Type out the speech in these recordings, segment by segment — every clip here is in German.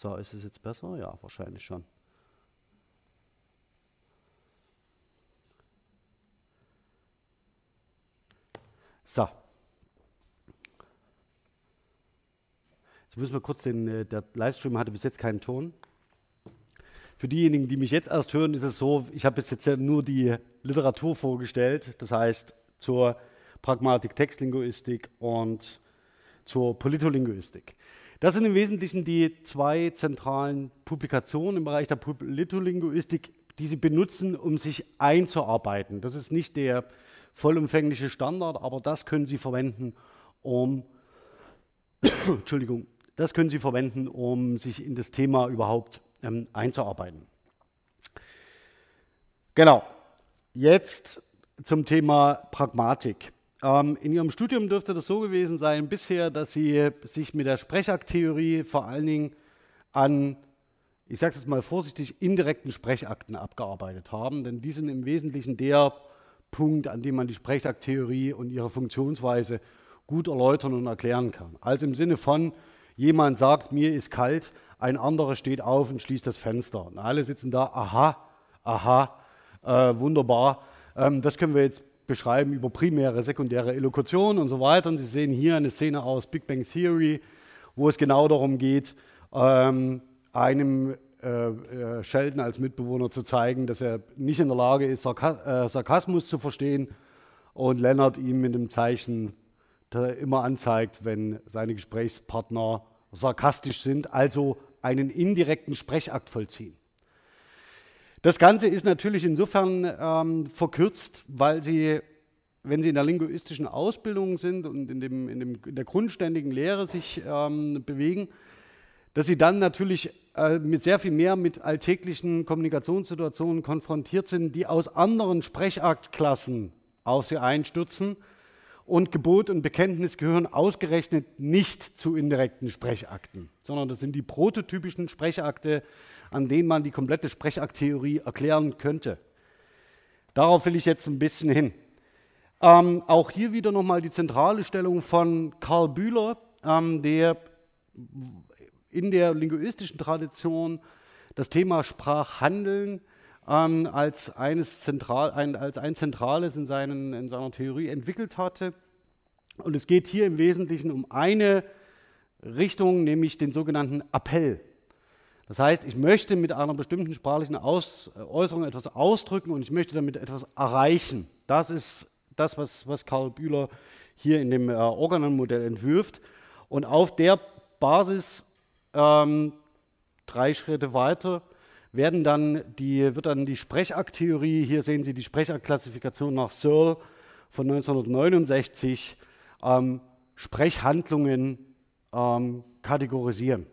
So, ist es jetzt besser? Ja, wahrscheinlich schon. So. Jetzt müssen wir kurz den, äh, der Livestream hatte bis jetzt keinen Ton. Für diejenigen, die mich jetzt erst hören, ist es so, ich habe bis jetzt ja nur die Literatur vorgestellt, das heißt zur Pragmatik Textlinguistik und zur Politolinguistik. Das sind im Wesentlichen die zwei zentralen Publikationen im Bereich der Politolinguistik, die Sie benutzen, um sich einzuarbeiten. Das ist nicht der vollumfängliche Standard, aber das können Sie verwenden, um Entschuldigung, das können Sie verwenden, um sich in das Thema überhaupt ähm, einzuarbeiten. Genau. Jetzt zum Thema Pragmatik. Ähm, in Ihrem Studium dürfte das so gewesen sein bisher, dass Sie sich mit der Sprechakttheorie vor allen Dingen an, ich sage es mal vorsichtig, indirekten Sprechakten abgearbeitet haben, denn die sind im Wesentlichen der Punkt, an dem man die Sprechakttheorie und ihre Funktionsweise gut erläutern und erklären kann. Also im Sinne von, jemand sagt, mir ist kalt, ein anderer steht auf und schließt das Fenster. Und alle sitzen da, aha, aha, äh, wunderbar. Ähm, das können wir jetzt beschreiben über primäre, sekundäre Elokution und so weiter. Und Sie sehen hier eine Szene aus Big Bang Theory, wo es genau darum geht, ähm, einem äh, äh, Sheldon als Mitbewohner zu zeigen, dass er nicht in der Lage ist, Sarka äh, Sarkasmus zu verstehen und Leonard ihm mit dem Zeichen immer anzeigt, wenn seine Gesprächspartner sarkastisch sind, also einen indirekten Sprechakt vollziehen. Das Ganze ist natürlich insofern ähm, verkürzt, weil Sie, wenn Sie in der linguistischen Ausbildung sind und in, dem, in, dem, in der grundständigen Lehre sich ähm, bewegen, dass Sie dann natürlich äh, mit sehr viel mehr mit alltäglichen Kommunikationssituationen konfrontiert sind, die aus anderen Sprechaktklassen auf Sie einstürzen. Und Gebot und Bekenntnis gehören ausgerechnet nicht zu indirekten Sprechakten, sondern das sind die prototypischen Sprechakte, an denen man die komplette Sprechakttheorie erklären könnte. Darauf will ich jetzt ein bisschen hin. Ähm, auch hier wieder nochmal die zentrale Stellung von Karl Bühler, ähm, der in der linguistischen Tradition das Thema Sprachhandeln ähm, als, eines zentral, ein, als ein zentrales in, seinen, in seiner Theorie entwickelt hatte. Und es geht hier im Wesentlichen um eine Richtung, nämlich den sogenannten Appell. Das heißt, ich möchte mit einer bestimmten sprachlichen Aus, Äußerung etwas ausdrücken und ich möchte damit etwas erreichen. Das ist das, was, was Karl Bühler hier in dem äh, Organon-Modell entwirft. Und auf der Basis, ähm, drei Schritte weiter, werden dann die, wird dann die Sprechakttheorie, hier sehen Sie die Sprechaktklassifikation nach Searle von 1969, ähm, Sprechhandlungen ähm, kategorisieren.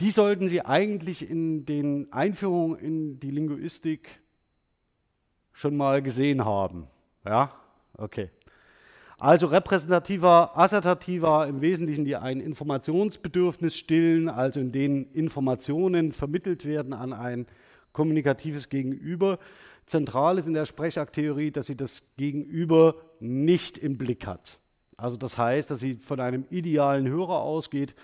Die sollten Sie eigentlich in den Einführungen in die Linguistik schon mal gesehen haben. Ja, okay. Also repräsentativer, assertativer, im Wesentlichen die ein Informationsbedürfnis stillen, also in denen Informationen vermittelt werden an ein kommunikatives Gegenüber. Zentral ist in der Sprechakttheorie, dass sie das Gegenüber nicht im Blick hat. Also das heißt, dass sie von einem idealen Hörer ausgeht,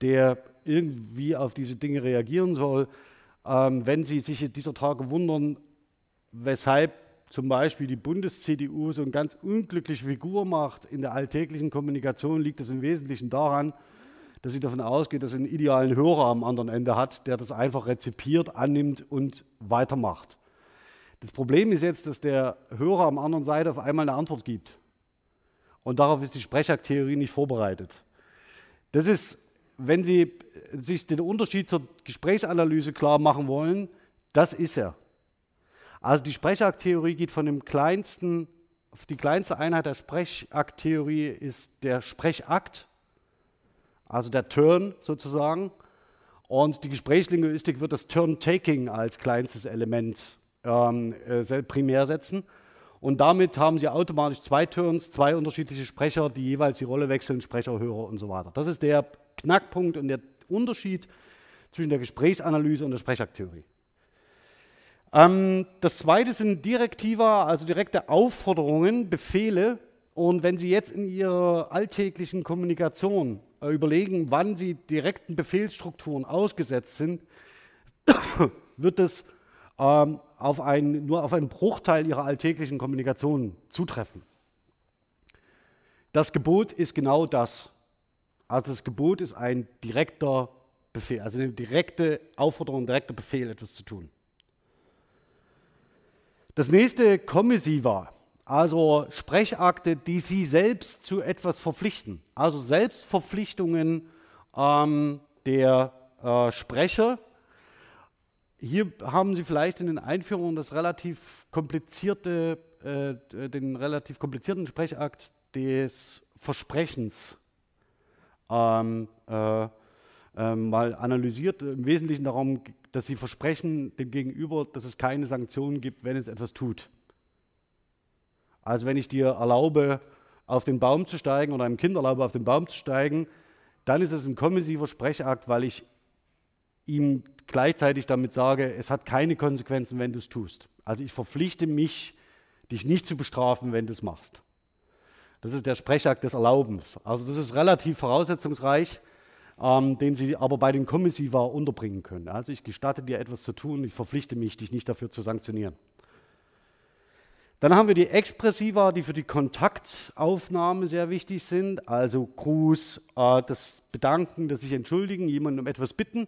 der irgendwie auf diese Dinge reagieren soll. Ähm, wenn Sie sich dieser Tage wundern, weshalb zum Beispiel die Bundes-CDU so eine ganz unglückliche Figur macht in der alltäglichen Kommunikation, liegt es im Wesentlichen daran, dass sie davon ausgeht, dass sie einen idealen Hörer am anderen Ende hat, der das einfach rezipiert, annimmt und weitermacht. Das Problem ist jetzt, dass der Hörer am anderen Seite auf einmal eine Antwort gibt. Und darauf ist die Sprechakttheorie nicht vorbereitet. Das ist wenn Sie sich den Unterschied zur Gesprächsanalyse klar machen wollen, das ist er. Also die Sprechakttheorie geht von dem kleinsten, die kleinste Einheit der Sprechakttheorie ist der Sprechakt, also der Turn sozusagen. Und die Gesprächslinguistik wird das Turn-Taking als kleinstes Element ähm, äh, primär setzen. Und damit haben Sie automatisch zwei Turns, zwei unterschiedliche Sprecher, die jeweils die Rolle wechseln, Sprecher, Hörer und so weiter. Das ist der Knackpunkt und der Unterschied zwischen der Gesprächsanalyse und der Sprechakttheorie. Ähm, das zweite sind Direktiva, also direkte Aufforderungen, Befehle. Und wenn Sie jetzt in Ihrer alltäglichen Kommunikation äh, überlegen, wann sie direkten Befehlsstrukturen ausgesetzt sind, wird es ähm, auf ein, nur auf einen Bruchteil ihrer alltäglichen Kommunikation zutreffen. Das Gebot ist genau das. Also das Gebot ist ein direkter Befehl, also eine direkte Aufforderung, direkter Befehl, etwas zu tun. Das nächste Kommissiva, also Sprechakte, die Sie selbst zu etwas verpflichten, also Selbstverpflichtungen ähm, der äh, Sprecher. Hier haben Sie vielleicht in den Einführungen das relativ komplizierte, äh, den relativ komplizierten Sprechakt des Versprechens ähm, äh, äh, mal analysiert. Im Wesentlichen darum, dass sie versprechen dem Gegenüber, dass es keine Sanktionen gibt, wenn es etwas tut. Also wenn ich dir erlaube, auf den Baum zu steigen oder einem Kind erlaube, auf den Baum zu steigen, dann ist es ein kommissiver Sprechakt, weil ich ihm gleichzeitig damit sage, es hat keine Konsequenzen, wenn du es tust. Also ich verpflichte mich, dich nicht zu bestrafen, wenn du es machst. Das ist der Sprechakt des Erlaubens. Also das ist relativ voraussetzungsreich, ähm, den Sie aber bei den Kommissiva unterbringen können. Also ich gestatte dir etwas zu tun, ich verpflichte mich, dich nicht dafür zu sanktionieren. Dann haben wir die Expressiva, die für die Kontaktaufnahme sehr wichtig sind, also Gruß, äh, das Bedanken, das sich entschuldigen, jemandem um etwas bitten.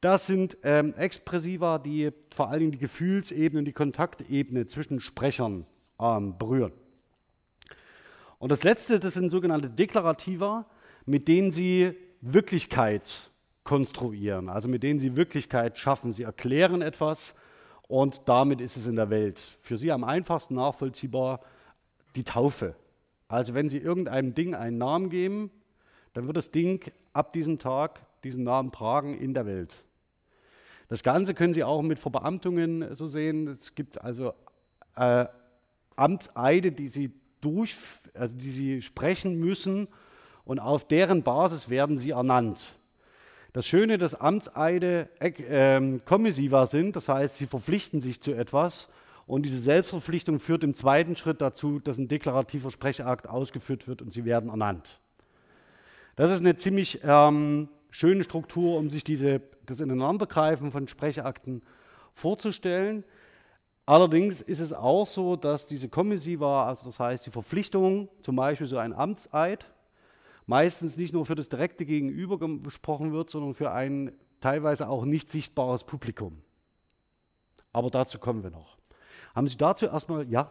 Das sind ähm, Expressiva, die vor allen Dingen die Gefühlsebene und die Kontaktebene zwischen Sprechern ähm, berühren. Und das letzte, das sind sogenannte Deklarativa, mit denen Sie Wirklichkeit konstruieren, also mit denen Sie Wirklichkeit schaffen. Sie erklären etwas und damit ist es in der Welt. Für Sie am einfachsten nachvollziehbar die Taufe. Also wenn Sie irgendeinem Ding einen Namen geben, dann wird das Ding ab diesem Tag diesen Namen tragen in der Welt. Das Ganze können Sie auch mit Verbeamtungen so sehen. Es gibt also äh, Amtseide, die Sie durch, also die sie sprechen müssen und auf deren Basis werden sie ernannt. Das Schöne, dass Amtseide äh, kommissiva sind, das heißt, sie verpflichten sich zu etwas und diese Selbstverpflichtung führt im zweiten Schritt dazu, dass ein deklarativer Sprechakt ausgeführt wird und sie werden ernannt. Das ist eine ziemlich ähm, schöne Struktur, um sich diese, das Ineinandergreifen von Sprechakten vorzustellen. Allerdings ist es auch so, dass diese Kommissiva, also das heißt die Verpflichtung, zum Beispiel so ein Amtseid, meistens nicht nur für das direkte Gegenüber besprochen wird, sondern für ein teilweise auch nicht sichtbares Publikum. Aber dazu kommen wir noch. Haben Sie dazu erstmal, ja?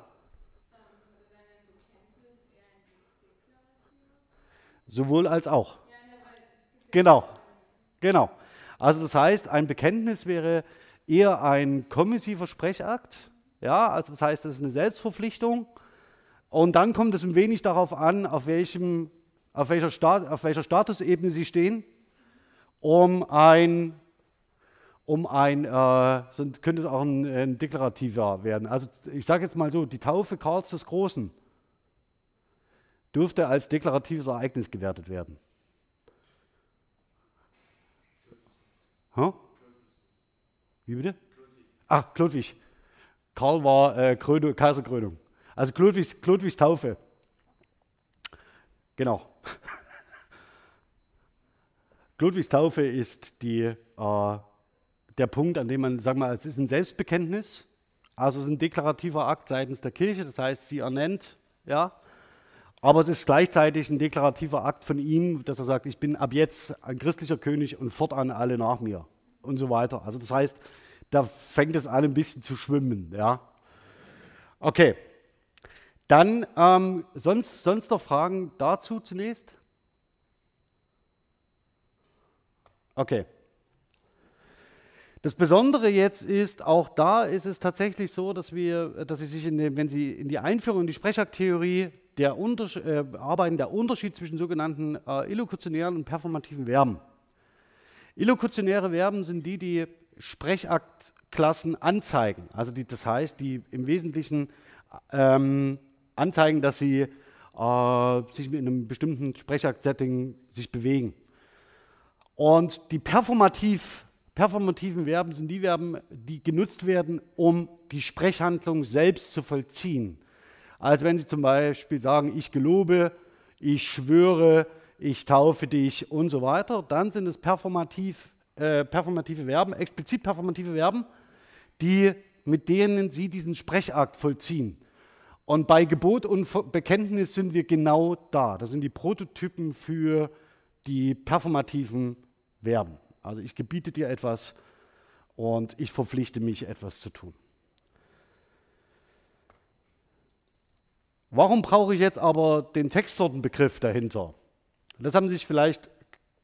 Sowohl als auch. Genau, genau. Also das heißt, ein Bekenntnis wäre eher ein kommissiver Sprechakt. Ja, also das heißt, das ist eine Selbstverpflichtung. Und dann kommt es ein wenig darauf an, auf, welchem, auf, welcher, Stat, auf welcher Statusebene Sie stehen, um ein, um ein äh, könnte es auch ein, ein deklarativer werden. Also ich sage jetzt mal so, die Taufe Karls des Großen dürfte als deklaratives Ereignis gewertet werden. Huh? Wie bitte? Ach, Klodwig. Karl war äh, Krönung, Kaiserkrönung. Also Klodwigs, Klodwigs Taufe. Genau. Klodwigs Taufe ist die, äh, der Punkt, an dem man, wir mal, es ist ein Selbstbekenntnis, also es ist ein deklarativer Akt seitens der Kirche, das heißt, sie ernennt, ja, aber es ist gleichzeitig ein deklarativer Akt von ihm, dass er sagt, ich bin ab jetzt ein christlicher König und fortan alle nach mir und so weiter. Also das heißt, da fängt es an, ein bisschen zu schwimmen. Ja? Okay. Dann ähm, sonst, sonst noch Fragen dazu zunächst? Okay. Das Besondere jetzt ist, auch da ist es tatsächlich so, dass wir, dass Sie sich, in den, wenn Sie in die Einführung in die Sprechertheorie der äh, arbeiten, der Unterschied zwischen sogenannten äh, illokutionären und performativen Verben. Illokutionäre Verben sind die, die Sprechaktklassen anzeigen. Also die, das heißt, die im Wesentlichen ähm, anzeigen, dass sie äh, sich in einem bestimmten Sprechakt-Setting sich bewegen. Und die performativ, performativen Verben sind die Verben, die genutzt werden, um die Sprechhandlung selbst zu vollziehen. Also wenn Sie zum Beispiel sagen, ich gelobe, ich schwöre, ich taufe dich und so weiter. Dann sind es performativ, äh, performative Verben, explizit performative Verben, die, mit denen Sie diesen Sprechakt vollziehen. Und bei Gebot und Bekenntnis sind wir genau da. Das sind die Prototypen für die performativen Verben. Also ich gebiete dir etwas und ich verpflichte mich, etwas zu tun. Warum brauche ich jetzt aber den Textsortenbegriff dahinter? Das haben Sie sich vielleicht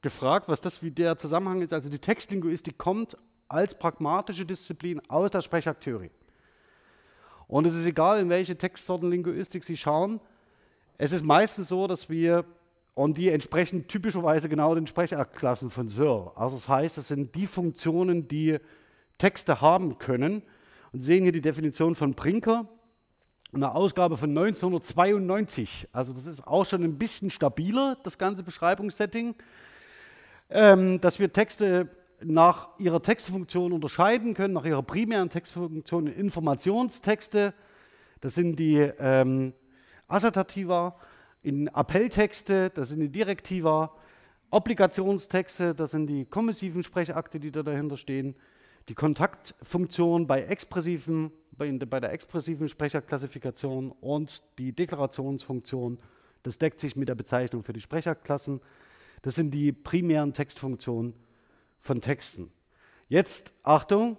gefragt, was das wie der Zusammenhang ist. Also die Textlinguistik kommt als pragmatische Disziplin aus der Sprechaktheorie. Und es ist egal, in welche Textsortenlinguistik Sie schauen. Es ist meistens so, dass wir, und die entsprechen typischerweise genau den Sprechaktklassen von Searle. Also das heißt, das sind die Funktionen, die Texte haben können. Und Sie sehen hier die Definition von Brinker eine Ausgabe von 1992. Also das ist auch schon ein bisschen stabiler, das ganze Beschreibungssetting, dass wir Texte nach ihrer Textfunktion unterscheiden können, nach ihrer primären Textfunktion in Informationstexte, das sind die ähm, Assertativa, in Appelltexte, das sind die Direktiva, Obligationstexte, das sind die kommissiven Sprechakte, die da dahinter stehen, die Kontaktfunktion bei expressiven bei, bei der expressiven Sprecherklassifikation und die Deklarationsfunktion. Das deckt sich mit der Bezeichnung für die Sprecherklassen. Das sind die primären Textfunktionen von Texten. Jetzt Achtung,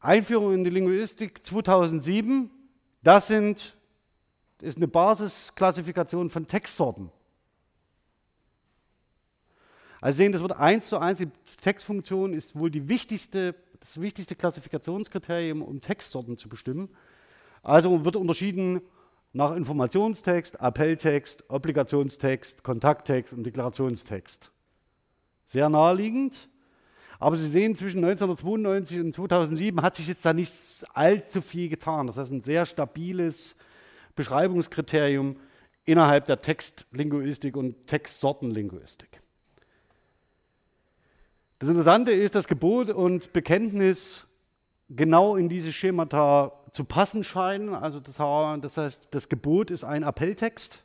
Einführung in die Linguistik 2007, das sind, ist eine Basisklassifikation von Textsorten. Also sehen, das wird eins zu eins, die Textfunktion ist wohl die wichtigste das wichtigste Klassifikationskriterium, um Textsorten zu bestimmen. Also wird unterschieden nach Informationstext, Appelltext, Obligationstext, Kontakttext und Deklarationstext. Sehr naheliegend. Aber Sie sehen, zwischen 1992 und 2007 hat sich jetzt da nicht allzu viel getan. Das ist ein sehr stabiles Beschreibungskriterium innerhalb der Textlinguistik und Textsortenlinguistik. Das Interessante ist, dass Gebot und Bekenntnis genau in diese Schemata zu passen scheinen. Also das, heißt, das Gebot ist ein Appelltext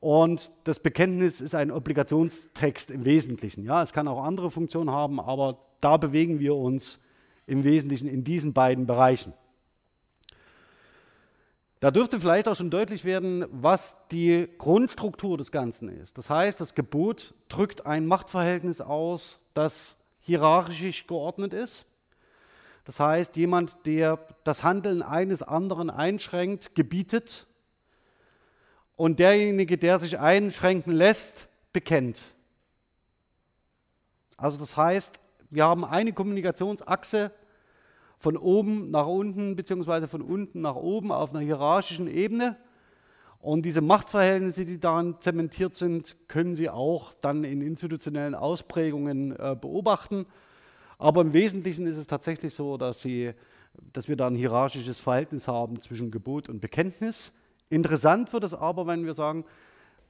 und das Bekenntnis ist ein Obligationstext im Wesentlichen. Ja, es kann auch andere Funktionen haben, aber da bewegen wir uns im Wesentlichen in diesen beiden Bereichen. Da dürfte vielleicht auch schon deutlich werden, was die Grundstruktur des Ganzen ist. Das heißt, das Gebot drückt ein Machtverhältnis aus, das hierarchisch geordnet ist. Das heißt, jemand, der das Handeln eines anderen einschränkt, gebietet und derjenige, der sich einschränken lässt, bekennt. Also das heißt, wir haben eine Kommunikationsachse, von oben nach unten beziehungsweise von unten nach oben auf einer hierarchischen Ebene. Und diese Machtverhältnisse, die daran zementiert sind, können Sie auch dann in institutionellen Ausprägungen äh, beobachten. Aber im Wesentlichen ist es tatsächlich so, dass, Sie, dass wir da ein hierarchisches Verhältnis haben zwischen Gebot und Bekenntnis. Interessant wird es aber, wenn wir sagen,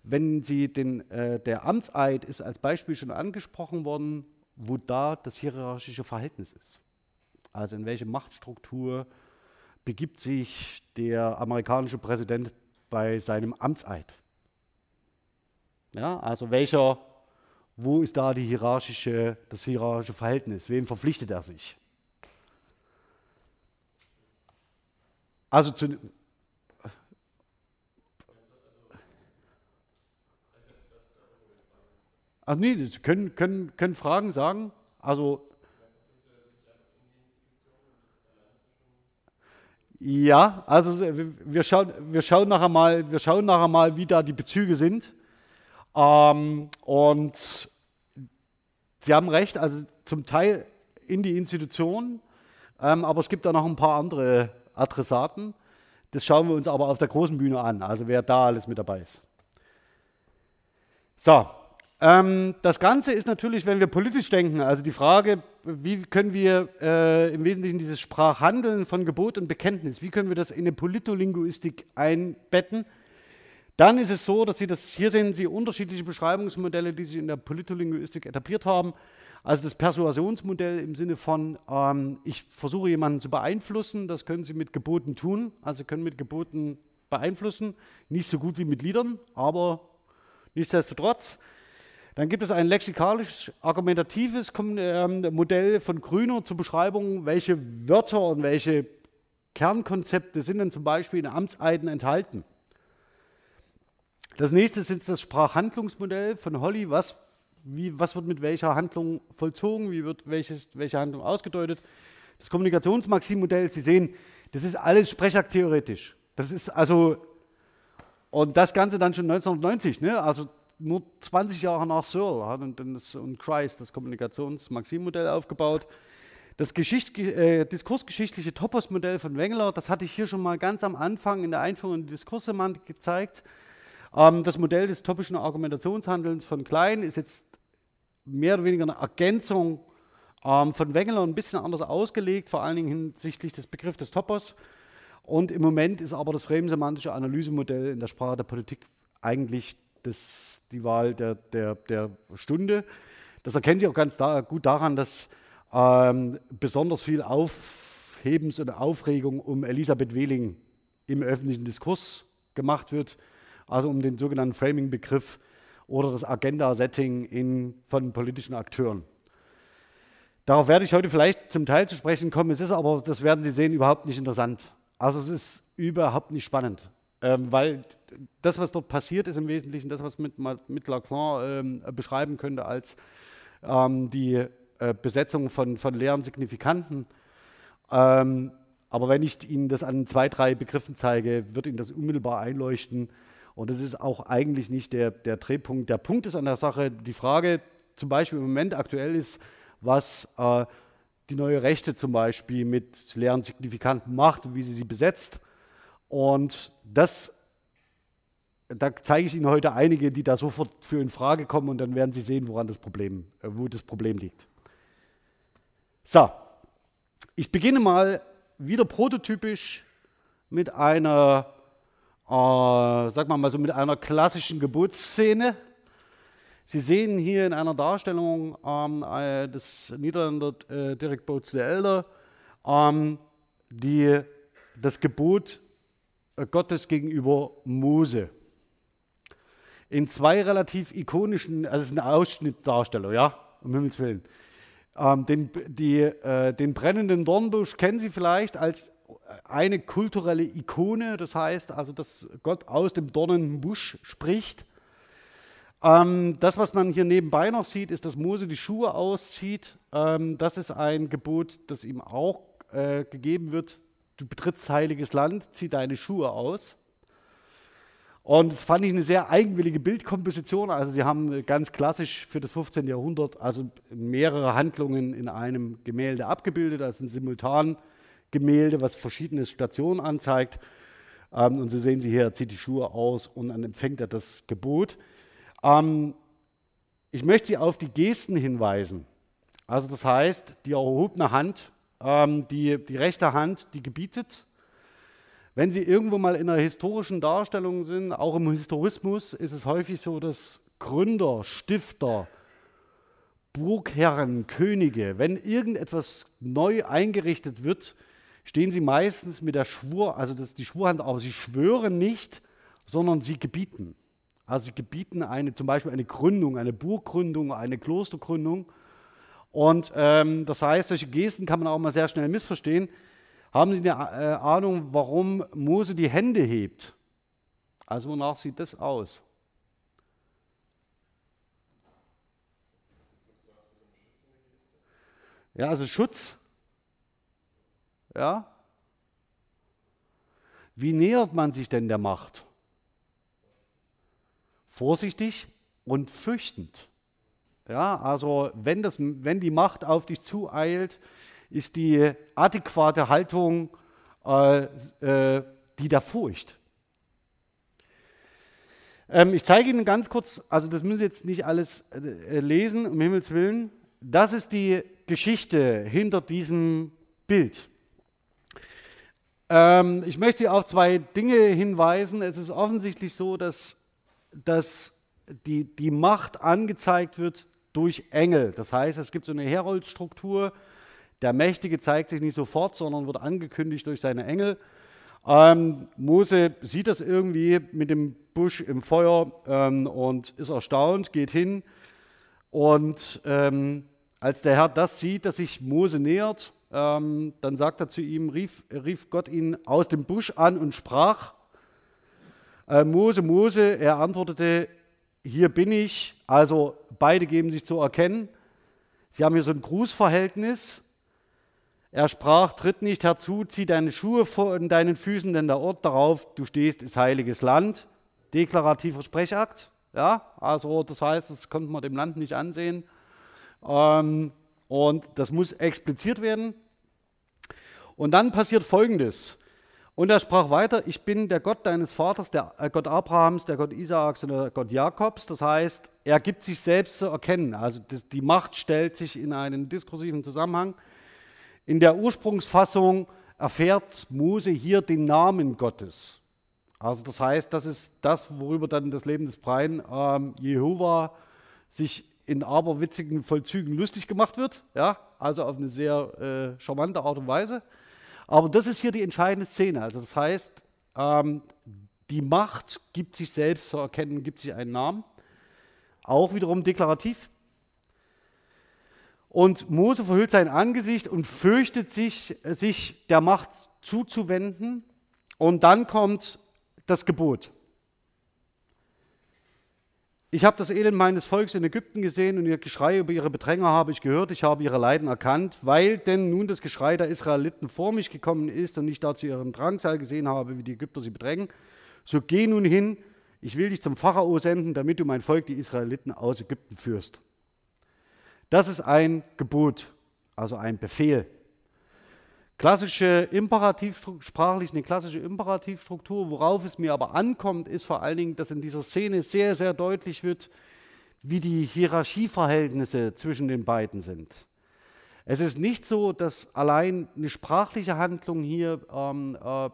wenn Sie den, äh, der Amtseid ist als Beispiel schon angesprochen worden, wo da das hierarchische Verhältnis ist. Also in welche Machtstruktur begibt sich der amerikanische Präsident bei seinem Amtseid? Ja, also welcher, wo ist da die hierarchische, das hierarchische Verhältnis? Wem verpflichtet er sich? Also zu, Ach nee, Sie können, können, können Fragen sagen. Also Ja, also wir schauen, wir schauen, nachher, mal, wir schauen nachher mal, wie da die Bezüge sind. Ähm, und Sie haben recht, also zum Teil in die Institution, ähm, aber es gibt da noch ein paar andere Adressaten. Das schauen wir uns aber auf der großen Bühne an, also wer da alles mit dabei ist. So, ähm, das Ganze ist natürlich, wenn wir politisch denken, also die Frage, wie können wir äh, im Wesentlichen dieses Sprachhandeln von Gebot und Bekenntnis, wie können wir das in eine Politolinguistik einbetten? Dann ist es so, dass Sie das, hier sehen Sie unterschiedliche Beschreibungsmodelle, die sich in der Politolinguistik etabliert haben. Also das Persuasionsmodell im Sinne von, ähm, ich versuche jemanden zu beeinflussen, das können Sie mit Geboten tun, also Sie können mit Geboten beeinflussen, nicht so gut wie mit Liedern, aber Nichtsdestotrotz, dann gibt es ein lexikalisch-argumentatives ähm, Modell von Grüner zur Beschreibung, welche Wörter und welche Kernkonzepte sind denn zum Beispiel in Amtseiden enthalten. Das nächste ist das Sprachhandlungsmodell von Holly. Was, wie, was wird mit welcher Handlung vollzogen? Wie wird welches, welche Handlung ausgedeutet? Das Kommunikationsmaximmodell, Sie sehen, das ist alles sprechaktheoretisch. Das ist also, und das Ganze dann schon 1990, ne? also nur 20 Jahre nach Searle hat und, und Christ das Kommunikationsmaximmodell aufgebaut. Das Geschicht, äh, diskursgeschichtliche Topos-Modell von Wengler, das hatte ich hier schon mal ganz am Anfang in der Einführung in die Diskurssemantik gezeigt. Ähm, das Modell des topischen Argumentationshandelns von Klein ist jetzt mehr oder weniger eine Ergänzung ähm, von Wengler, ein bisschen anders ausgelegt, vor allen Dingen hinsichtlich des Begriffs des Topos. Und im Moment ist aber das frame-semantische Analysemodell in der Sprache der Politik eigentlich das, die Wahl der, der, der Stunde. Das erkennen Sie auch ganz da, gut daran, dass ähm, besonders viel Aufhebens und Aufregung um Elisabeth Wehling im öffentlichen Diskurs gemacht wird also um den sogenannten Framing-Begriff oder das Agenda-Setting von politischen Akteuren. Darauf werde ich heute vielleicht zum Teil zu sprechen kommen. Es ist aber, das werden Sie sehen, überhaupt nicht interessant. Also es ist überhaupt nicht spannend, ähm, weil das, was dort passiert, ist im Wesentlichen das, was mit, mit Lacan ähm, beschreiben könnte als ähm, die äh, Besetzung von, von leeren Signifikanten. Ähm, aber wenn ich Ihnen das an zwei, drei Begriffen zeige, wird Ihnen das unmittelbar einleuchten, und das ist auch eigentlich nicht der, der Drehpunkt. Der Punkt ist an der Sache, die Frage zum Beispiel im Moment aktuell ist, was äh, die neue Rechte zum Beispiel mit leeren Signifikanten macht und wie sie sie besetzt. Und das, da zeige ich Ihnen heute einige, die da sofort für in Frage kommen und dann werden Sie sehen, woran das Problem, äh, wo das Problem liegt. So, ich beginne mal wieder prototypisch mit einer äh, wir mal so mit einer klassischen Geburtsszene. Sie sehen hier in einer Darstellung ähm, äh, des Niederländer äh, Dirk Boots der Elder ähm, die, das Gebot äh, Gottes gegenüber Mose. In zwei relativ ikonischen, also es ist eine Ausschnittdarstellung, ja, um Himmels Willen. Ähm, den, die, äh, den brennenden Dornbusch kennen Sie vielleicht als eine kulturelle Ikone, das heißt also, dass Gott aus dem Dornenbusch spricht. Ähm, das, was man hier nebenbei noch sieht, ist, dass Mose die Schuhe auszieht. Ähm, das ist ein Gebot, das ihm auch äh, gegeben wird. Du betrittst heiliges Land, zieh deine Schuhe aus. Und das fand ich eine sehr eigenwillige Bildkomposition. Also sie haben ganz klassisch für das 15. Jahrhundert also mehrere Handlungen in einem Gemälde abgebildet, also simultan Gemälde, was verschiedene Stationen anzeigt. Ähm, und so sehen Sie hier, er zieht die Schuhe aus und dann empfängt er das Gebot. Ähm, ich möchte Sie auf die Gesten hinweisen. Also das heißt, die erhobene Hand, ähm, die, die rechte Hand, die gebietet. Wenn Sie irgendwo mal in einer historischen Darstellung sind, auch im Historismus, ist es häufig so, dass Gründer, Stifter, Burgherren, Könige, wenn irgendetwas neu eingerichtet wird, stehen sie meistens mit der Schwur, also das die Schwurhand, aber sie schwören nicht, sondern sie gebieten. Also sie gebieten eine, zum Beispiel eine Gründung, eine Burggründung, eine Klostergründung. Und ähm, das heißt, solche Gesten kann man auch mal sehr schnell missverstehen. Haben Sie eine äh, Ahnung, warum Mose die Hände hebt? Also wonach sieht das aus? Ja, also Schutz ja? Wie nähert man sich denn der Macht? Vorsichtig und fürchtend. Ja, also wenn, das, wenn die Macht auf dich zueilt, ist die adäquate Haltung äh, äh, die der Furcht. Ähm, ich zeige Ihnen ganz kurz, also das müssen Sie jetzt nicht alles äh, lesen, um Himmels Willen. Das ist die Geschichte hinter diesem Bild. Ähm, ich möchte Sie auf zwei Dinge hinweisen. Es ist offensichtlich so, dass, dass die, die Macht angezeigt wird durch Engel. Das heißt, es gibt so eine Heroldstruktur. Der Mächtige zeigt sich nicht sofort, sondern wird angekündigt durch seine Engel. Ähm, Mose sieht das irgendwie mit dem Busch im Feuer ähm, und ist erstaunt, geht hin. Und ähm, als der Herr das sieht, dass sich Mose nähert, ähm, dann sagt er zu ihm, rief, rief Gott ihn aus dem Busch an und sprach, äh, Mose, Mose, er antwortete, hier bin ich. Also beide geben sich zu erkennen. Sie haben hier so ein Grußverhältnis. Er sprach, tritt nicht herzu, zieh deine Schuhe von deinen Füßen, denn der Ort darauf, du stehst, ist heiliges Land. Deklarativer Sprechakt. Ja, also das heißt, das konnte man dem Land nicht ansehen. Ähm, und das muss expliziert werden. Und dann passiert Folgendes. Und er sprach weiter, ich bin der Gott deines Vaters, der äh, Gott Abrahams, der Gott Isaaks und der Gott Jakobs. Das heißt, er gibt sich selbst zu erkennen. Also die Macht stellt sich in einen diskursiven Zusammenhang. In der Ursprungsfassung erfährt Mose hier den Namen Gottes. Also das heißt, das ist das, worüber dann das Leben des Breien ähm, Jehova sich in aberwitzigen Vollzügen lustig gemacht wird. Ja? Also auf eine sehr äh, charmante Art und Weise. Aber das ist hier die entscheidende Szene. Also das heißt, ähm, die Macht gibt sich selbst zu erkennen, gibt sich einen Namen. Auch wiederum deklarativ. Und Mose verhüllt sein Angesicht und fürchtet sich, sich der Macht zuzuwenden. Und dann kommt das Gebot. Ich habe das Elend meines Volkes in Ägypten gesehen und ihr Geschrei über ihre Bedränger habe ich gehört. Ich habe ihre Leiden erkannt, weil denn nun das Geschrei der Israeliten vor mich gekommen ist und ich dazu ihren Drangsal gesehen habe, wie die Ägypter sie bedrängen. So geh nun hin, ich will dich zum Pharao senden, damit du mein Volk, die Israeliten, aus Ägypten führst. Das ist ein Gebot, also ein Befehl. Klassische Imperativsprachlich eine klassische Imperativstruktur. Worauf es mir aber ankommt, ist vor allen Dingen, dass in dieser Szene sehr, sehr deutlich wird, wie die Hierarchieverhältnisse zwischen den beiden sind. Es ist nicht so, dass allein eine sprachliche Handlung hier ähm, äh,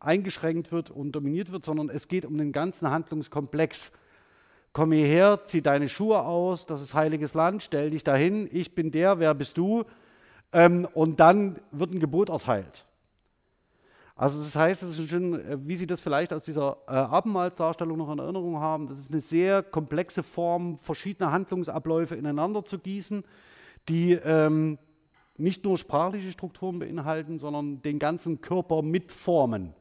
eingeschränkt wird und dominiert wird, sondern es geht um den ganzen Handlungskomplex. Komm hierher, zieh deine Schuhe aus, das ist heiliges Land, stell dich dahin, ich bin der, wer bist du? Ähm, und dann wird ein Gebot erteilt. Also das heißt, es ist schon, äh, wie Sie das vielleicht aus dieser äh, Abendmahlsdarstellung noch in Erinnerung haben, das ist eine sehr komplexe Form, verschiedene Handlungsabläufe ineinander zu gießen, die ähm, nicht nur sprachliche Strukturen beinhalten, sondern den ganzen Körper mitformen.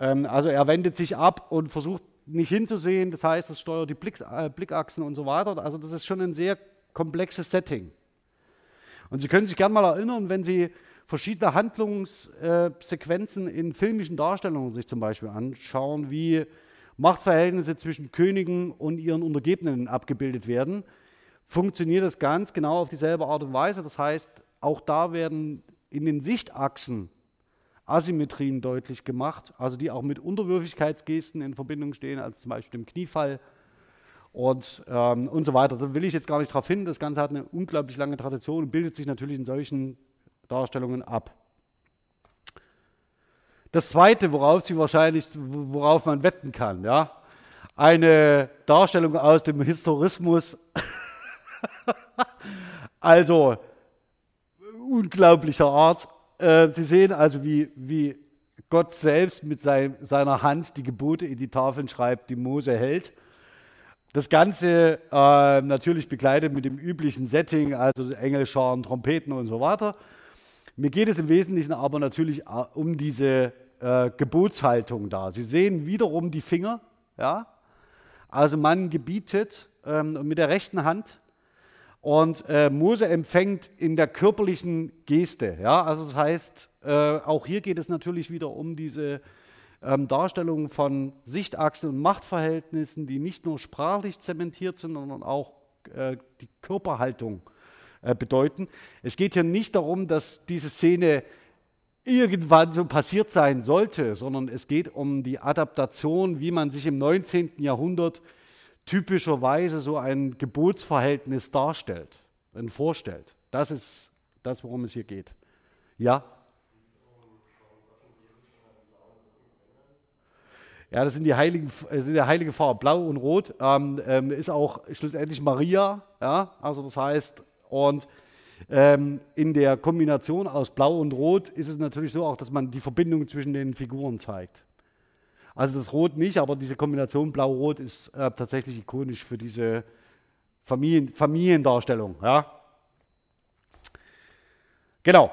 Ähm, also er wendet sich ab und versucht nicht hinzusehen, das heißt, es steuert die Blick, äh, Blickachsen und so weiter. Also das ist schon ein sehr komplexes Setting. Und Sie können sich gerne mal erinnern, wenn Sie verschiedene Handlungssequenzen in filmischen Darstellungen sich zum Beispiel anschauen, wie Machtverhältnisse zwischen Königen und ihren Untergebenen abgebildet werden, funktioniert das ganz genau auf dieselbe Art und Weise. Das heißt, auch da werden in den Sichtachsen Asymmetrien deutlich gemacht, also die auch mit Unterwürfigkeitsgesten in Verbindung stehen, als zum Beispiel dem Kniefall und, ähm, und so weiter. Da will ich jetzt gar nicht darauf hin. Das Ganze hat eine unglaublich lange Tradition und bildet sich natürlich in solchen Darstellungen ab. Das Zweite, worauf Sie wahrscheinlich, worauf man wetten kann, ja, eine Darstellung aus dem Historismus, also unglaublicher Art. Äh, Sie sehen also, wie, wie Gott selbst mit sein, seiner Hand die Gebote in die Tafeln schreibt, die Mose hält. Das Ganze äh, natürlich begleitet mit dem üblichen Setting, also Engelscharen, Trompeten und so weiter. Mir geht es im Wesentlichen aber natürlich äh, um diese äh, Gebotshaltung da. Sie sehen wiederum die Finger, ja. Also man gebietet ähm, mit der rechten Hand und äh, Mose empfängt in der körperlichen Geste, ja. Also das heißt, äh, auch hier geht es natürlich wieder um diese ähm, Darstellungen von Sichtachsen und Machtverhältnissen, die nicht nur sprachlich zementiert sind, sondern auch äh, die Körperhaltung äh, bedeuten. Es geht hier nicht darum, dass diese Szene irgendwann so passiert sein sollte, sondern es geht um die Adaptation, wie man sich im 19. Jahrhundert typischerweise so ein Gebotsverhältnis darstellt und vorstellt. Das ist das, worum es hier geht. Ja? Ja, das sind die heiligen, das sind die heilige Farbe, blau und rot. Ähm, ähm, ist auch schlussendlich Maria. Ja, also das heißt, und Ähm, in der Kombination aus Blau und Rot ist es natürlich so auch, dass man die Verbindung zwischen den Figuren zeigt. Also das Rot nicht, aber diese Kombination Blau-Rot ist äh, tatsächlich ikonisch für diese Familien, Familiendarstellung. Ja? Genau.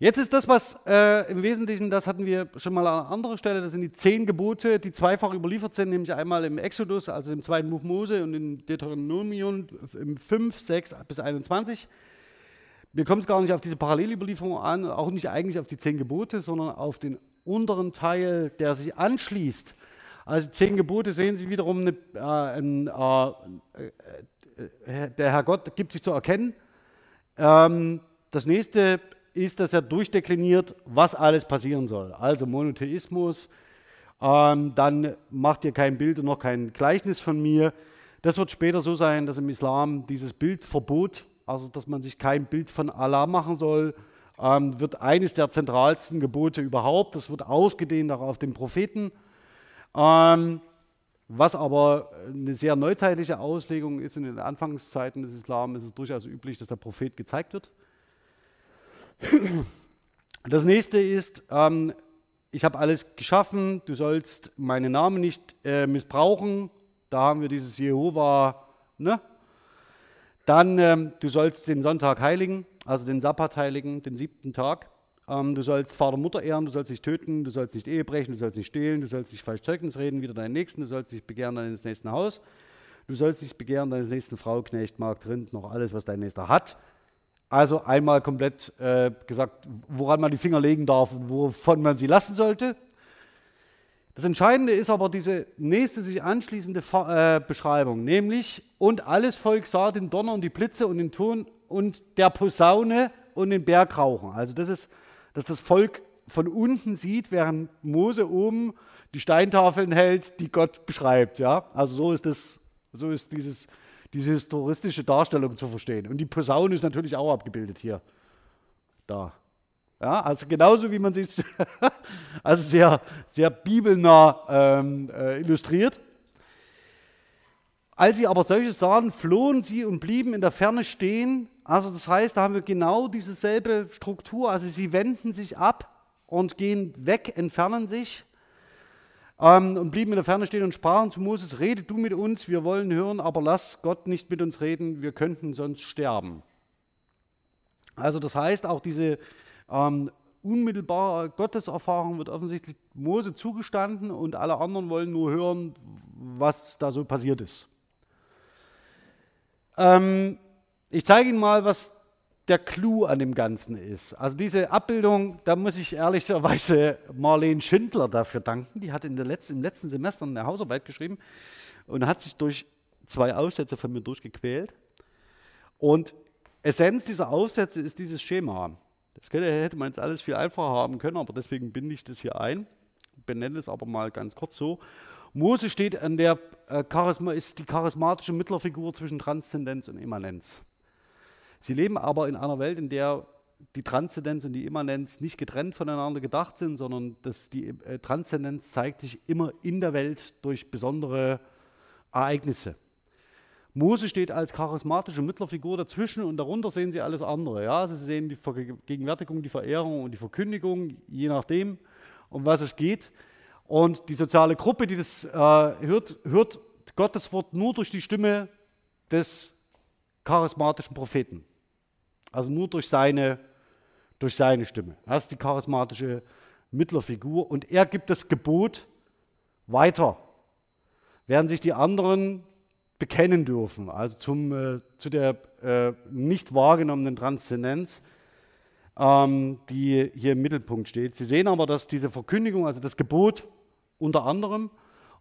Jetzt ist das, was äh, im Wesentlichen, das hatten wir schon mal an anderer Stelle, das sind die zehn Gebote, die zweifach überliefert sind, nämlich einmal im Exodus, also im zweiten Buch Mose und in Deuteronomium im 5, 6 bis 21. Mir kommt es gar nicht auf diese Parallelüberlieferung an, auch nicht eigentlich auf die zehn Gebote, sondern auf den unteren Teil, der sich anschließt. Also zehn Gebote sehen Sie wiederum, eine, äh, ein, äh, äh, der Herr Gott gibt sich zu erkennen. Ähm, das nächste ist, dass er durchdekliniert, was alles passieren soll. Also Monotheismus, ähm, dann macht ihr kein Bild und noch kein Gleichnis von mir. Das wird später so sein, dass im Islam dieses Bildverbot, also dass man sich kein Bild von Allah machen soll, ähm, wird eines der zentralsten Gebote überhaupt. Das wird ausgedehnt auch auf den Propheten. Ähm, was aber eine sehr neuzeitliche Auslegung ist, in den Anfangszeiten des Islam ist es durchaus üblich, dass der Prophet gezeigt wird. Das nächste ist, ähm, ich habe alles geschaffen, du sollst meinen Namen nicht äh, missbrauchen. Da haben wir dieses Jehova. Ne? Dann, ähm, du sollst den Sonntag heiligen, also den Sabbat heiligen, den siebten Tag. Ähm, du sollst Vater, Mutter ehren, du sollst nicht töten, du sollst nicht Ehe brechen, du sollst nicht stehlen, du sollst nicht falsch Zeugnis reden, wieder deinen Nächsten, du sollst nicht begehren deines nächsten Haus. Du sollst nicht begehren deines nächsten Frau, Knecht, Magd, Rind, noch alles, was dein Nächster hat. Also einmal komplett äh, gesagt, woran man die Finger legen darf und wovon man sie lassen sollte. Das Entscheidende ist aber diese nächste sich anschließende äh, Beschreibung, nämlich und alles Volk sah den Donner und die Blitze und den Ton und der Posaune und den Bergrauchen. Also das ist, dass das Volk von unten sieht, während Mose oben die Steintafeln hält, die Gott beschreibt. Ja? Also so ist, das, so ist dieses diese historistische Darstellung zu verstehen. Und die Posaune ist natürlich auch abgebildet hier. Da. Ja, also genauso wie man sich also sehr, sehr bibelnah ähm, äh, illustriert. Als sie aber solches sahen, flohen sie und blieben in der Ferne stehen. Also das heißt, da haben wir genau dieselbe Struktur. Also sie wenden sich ab und gehen weg, entfernen sich ähm, und blieben in der Ferne stehen und sprachen zu Moses, rede du mit uns, wir wollen hören, aber lass Gott nicht mit uns reden, wir könnten sonst sterben. Also das heißt, auch diese ähm, unmittelbare Gotteserfahrung wird offensichtlich Mose zugestanden und alle anderen wollen nur hören, was da so passiert ist. Ähm, ich zeige Ihnen mal, was der Clou an dem Ganzen ist. Also diese Abbildung, da muss ich ehrlicherweise Marlene Schindler dafür danken. Die hat in der letzten, im letzten Semester eine Hausarbeit geschrieben und hat sich durch zwei Aufsätze von mir durchgequält. Und Essenz dieser Aufsätze ist dieses Schema. Das hätte man jetzt alles viel einfacher haben können, aber deswegen binde ich das hier ein, benenne es aber mal ganz kurz so. Mose steht an der äh, Charisma, ist die charismatische Mittlerfigur zwischen Transzendenz und Immanenz. Sie leben aber in einer Welt, in der die Transzendenz und die Immanenz nicht getrennt voneinander gedacht sind, sondern dass die äh, Transzendenz zeigt sich immer in der Welt durch besondere Ereignisse. Mose steht als charismatische Mittlerfigur dazwischen und darunter sehen Sie alles andere. Ja? Sie sehen die Vergegenwärtigung, die Verehrung und die Verkündigung, je nachdem, um was es geht. Und die soziale Gruppe, die das äh, hört, hört Gottes Wort nur durch die Stimme des charismatischen Propheten. Also nur durch seine, durch seine Stimme. Das ist die charismatische Mittlerfigur und er gibt das Gebot weiter, während sich die anderen bekennen dürfen, also zum, äh, zu der äh, nicht wahrgenommenen Transzendenz, ähm, die hier im Mittelpunkt steht. Sie sehen aber, dass diese Verkündigung, also das Gebot unter anderem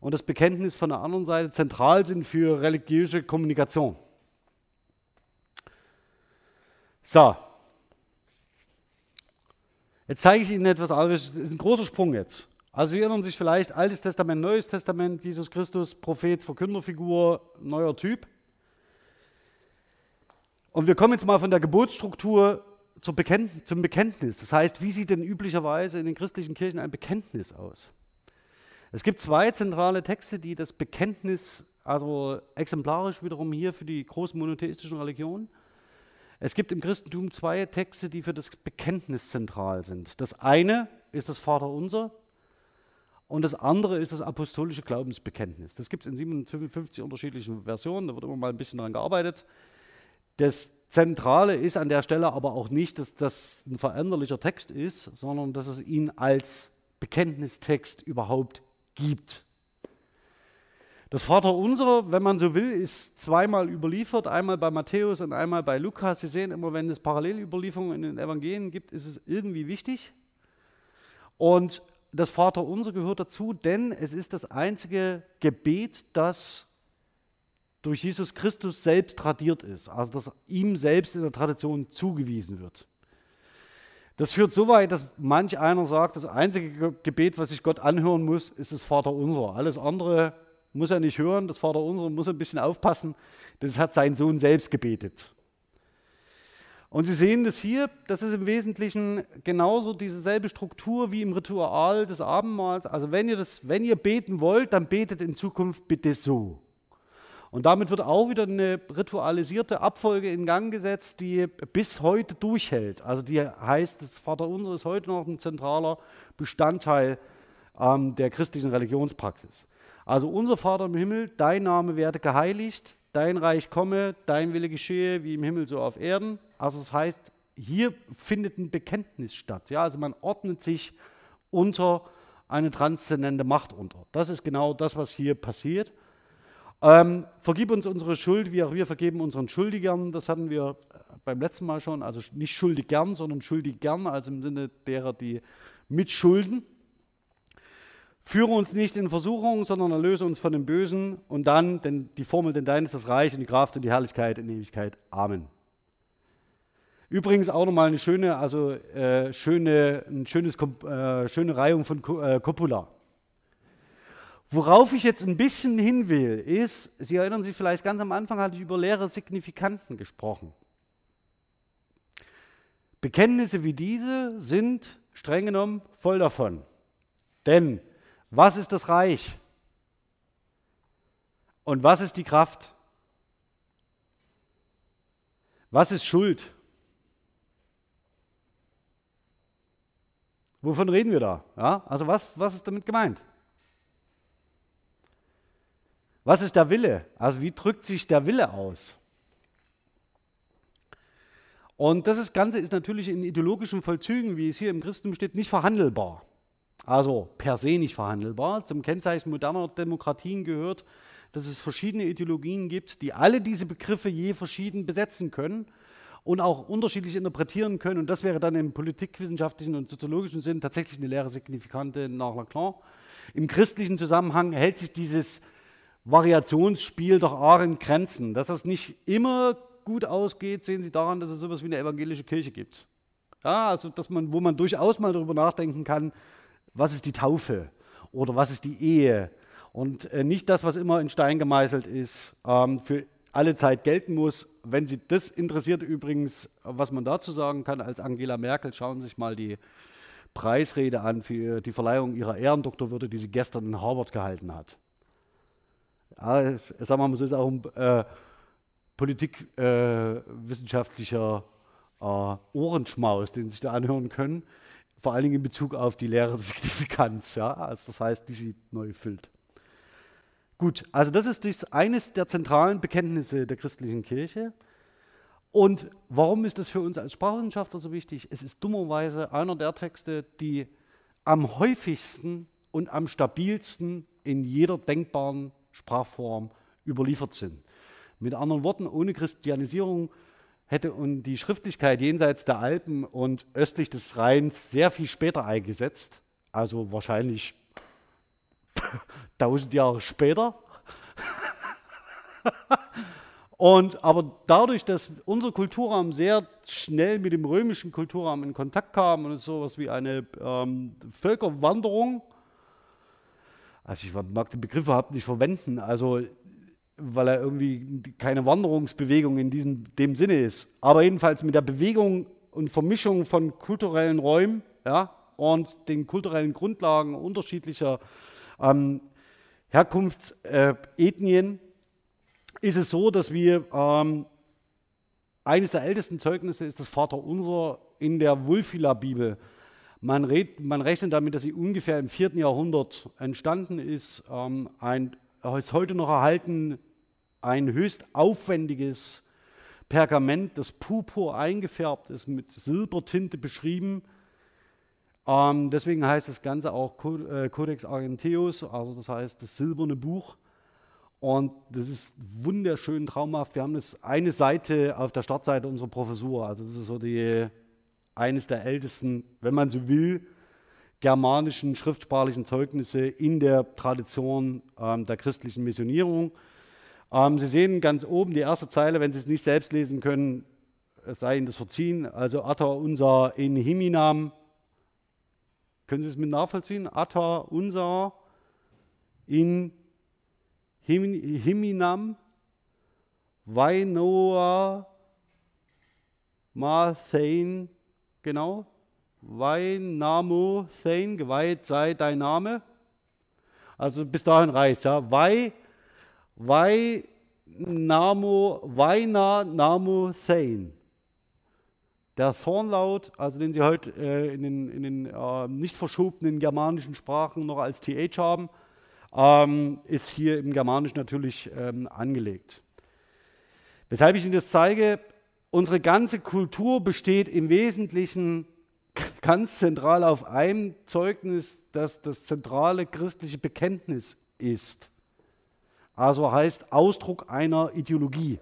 und das Bekenntnis von der anderen Seite zentral sind für religiöse Kommunikation. So. Jetzt zeige ich Ihnen etwas anderes. Das ist ein großer Sprung jetzt. Also Sie erinnern sich vielleicht, Altes Testament, Neues Testament, Jesus Christus, Prophet, Verkünderfigur, neuer Typ. Und wir kommen jetzt mal von der Geburtsstruktur zum Bekenntnis. Das heißt, wie sieht denn üblicherweise in den christlichen Kirchen ein Bekenntnis aus? Es gibt zwei zentrale Texte, die das Bekenntnis, also exemplarisch wiederum hier für die großen monotheistischen Religionen, Es gibt im Christentum zwei Texte, die für das Bekenntnis zentral sind. Das eine ist das Vaterunser und das andere ist das apostolische Glaubensbekenntnis. Das gibt es in 57 unterschiedlichen Versionen, da wird immer mal ein bisschen daran gearbeitet. Das Zentrale ist an der Stelle aber auch nicht, dass das ein veränderlicher Text ist, sondern dass es ihn als Bekenntnistext überhaupt gibt. Das Vaterunser, wenn man so will, ist zweimal überliefert, einmal bei Matthäus und einmal bei Lukas. Sie sehen immer, wenn es Parallelüberlieferungen in den Evangelien gibt, ist es irgendwie wichtig. Und das Vaterunser gehört dazu, denn es ist das einzige Gebet, das durch Jesus Christus selbst tradiert ist, also das ihm selbst in der Tradition zugewiesen wird. Das führt so weit, dass manch einer sagt, das einzige Gebet, was sich Gott anhören muss, ist das Vaterunser. Alles andere muss er nicht hören, das Vaterunser muss ein bisschen aufpassen, das hat sein Sohn selbst gebetet. Und Sie sehen das hier, das ist im Wesentlichen genauso dieselbe Struktur wie im Ritual des Abendmahls. Also wenn ihr, das, wenn ihr beten wollt, dann betet in Zukunft bitte so. Und damit wird auch wieder eine ritualisierte Abfolge in Gang gesetzt, die bis heute durchhält. Also die heißt, das Vaterunser ist heute noch ein zentraler Bestandteil ähm, der christlichen Religionspraxis. Also unser Vater im Himmel, dein Name werde geheiligt, dein Reich komme, dein Wille geschehe, wie im Himmel so auf Erden. Also das heißt, hier findet ein Bekenntnis statt. Ja? Also man ordnet sich unter eine transzendente Macht unter. Das ist genau das, was hier passiert. Ähm, vergib uns unsere Schuld, wie auch wir vergeben unseren Schuldigern. Das hatten wir beim letzten Mal schon. Also nicht schuldig gern, sondern schuldig gern, also im Sinne derer, die mitschulden. Führe uns nicht in Versuchung, sondern erlöse uns von dem Bösen. Und dann, denn die Formel, denn dein ist das Reich und die Kraft und die Herrlichkeit in Ewigkeit. Amen. Übrigens auch nochmal eine schöne, also äh, schöne, ein schönes, äh, schöne Reihung von äh. Worauf ich jetzt ein bisschen hin will, ist, Sie erinnern sich vielleicht ganz am Anfang hatte ich über leere Signifikanten gesprochen. Bekenntnisse wie diese sind streng genommen voll davon. Denn was ist das Reich? Und was ist die Kraft? Was ist Schuld? Wovon reden wir da? Ja, also was, was ist damit gemeint? Was ist der Wille? Also wie drückt sich der Wille aus? Und das Ganze ist natürlich in ideologischen Vollzügen, wie es hier im Christentum steht, nicht verhandelbar also per se nicht verhandelbar. Zum Kennzeichen moderner Demokratien gehört, dass es verschiedene Ideologien gibt, die alle diese Begriffe je verschieden besetzen können und auch unterschiedlich interpretieren können. Und das wäre dann im politikwissenschaftlichen und soziologischen Sinn tatsächlich eine leere Signifikante nach Lacan. Im christlichen Zusammenhang hält sich dieses Variationsspiel doch auch in Grenzen. Dass das nicht immer gut ausgeht, sehen Sie daran, dass es sowas wie eine evangelische Kirche gibt. Ja, also dass man, wo man durchaus mal darüber nachdenken kann, was ist die Taufe oder was ist die Ehe und äh, nicht das, was immer in Stein gemeißelt ist, ähm, für alle Zeit gelten muss. Wenn Sie das interessiert übrigens, was man dazu sagen kann als Angela Merkel, schauen Sie sich mal die Preisrede an für die Verleihung ihrer Ehrendoktorwürde, die sie gestern in Harvard gehalten hat. Ja, sagen wir mal, so ist auch ein äh, politikwissenschaftlicher äh, äh, Ohrenschmaus, den Sie sich da anhören können vor allen Dingen in Bezug auf die leere Signifikanz, ja, also das heißt, die sie neu füllt. Gut, also das ist dies, eines der zentralen Bekenntnisse der christlichen Kirche. Und warum ist das für uns als Sprachwissenschaftler so wichtig? Es ist dummerweise einer der Texte, die am häufigsten und am stabilsten in jeder denkbaren Sprachform überliefert sind. Mit anderen Worten, ohne Christianisierung hätte die Schriftlichkeit jenseits der Alpen und östlich des Rheins sehr viel später eingesetzt, also wahrscheinlich tausend Jahre später. und aber dadurch, dass unser Kulturraum sehr schnell mit dem römischen Kulturraum in Kontakt kam und es so etwas wie eine ähm, Völkerwanderung, also ich mag den Begriff überhaupt nicht verwenden, also weil er irgendwie keine Wanderungsbewegung in diesem dem Sinne ist. Aber jedenfalls mit der Bewegung und Vermischung von kulturellen Räumen ja, und den kulturellen Grundlagen unterschiedlicher ähm, Herkunftsethnien äh, ist es so, dass wir ähm, eines der ältesten Zeugnisse ist das Vaterunser in der Wulfila-Bibel. Man, man, rechnet damit, dass sie ungefähr im vierten Jahrhundert entstanden ist. Ähm, ein, ist heute noch erhalten ein höchst aufwendiges Pergament, das purpur eingefärbt ist, mit Silbertinte beschrieben. Ähm, deswegen heißt das Ganze auch äh, Codex Argenteus, also das heißt das silberne Buch. Und das ist wunderschön traumhaft. Wir haben das eine Seite auf der Startseite unserer Professur. Also das ist so die, eines der ältesten, wenn man so will, germanischen schriftsprachlichen Zeugnisse in der Tradition ähm, der christlichen Missionierung. Ähm, Sie sehen ganz oben die erste Zeile, wenn Sie es nicht selbst lesen können, es sei Ihnen das verziehen. Also Atta unser in Himinam. Können Sie es mit nachvollziehen? Atta unser in Himinam. Vainoa Mathain, genau. Vainamo Thain, geweiht sei dein Name. Also bis dahin reicht es. Ja. Vai Vai Namo, Vaina Namo Thain. Der Thornlaut, also den Sie heute äh, in den, in den äh, nicht verschobenen germanischen Sprachen noch als TH haben, ähm, ist hier im Germanischen natürlich ähm, angelegt. Weshalb ich Ihnen das zeige, unsere ganze Kultur besteht im Wesentlichen ganz zentral auf einem Zeugnis, das das zentrale christliche Bekenntnis ist also heißt Ausdruck einer Ideologie.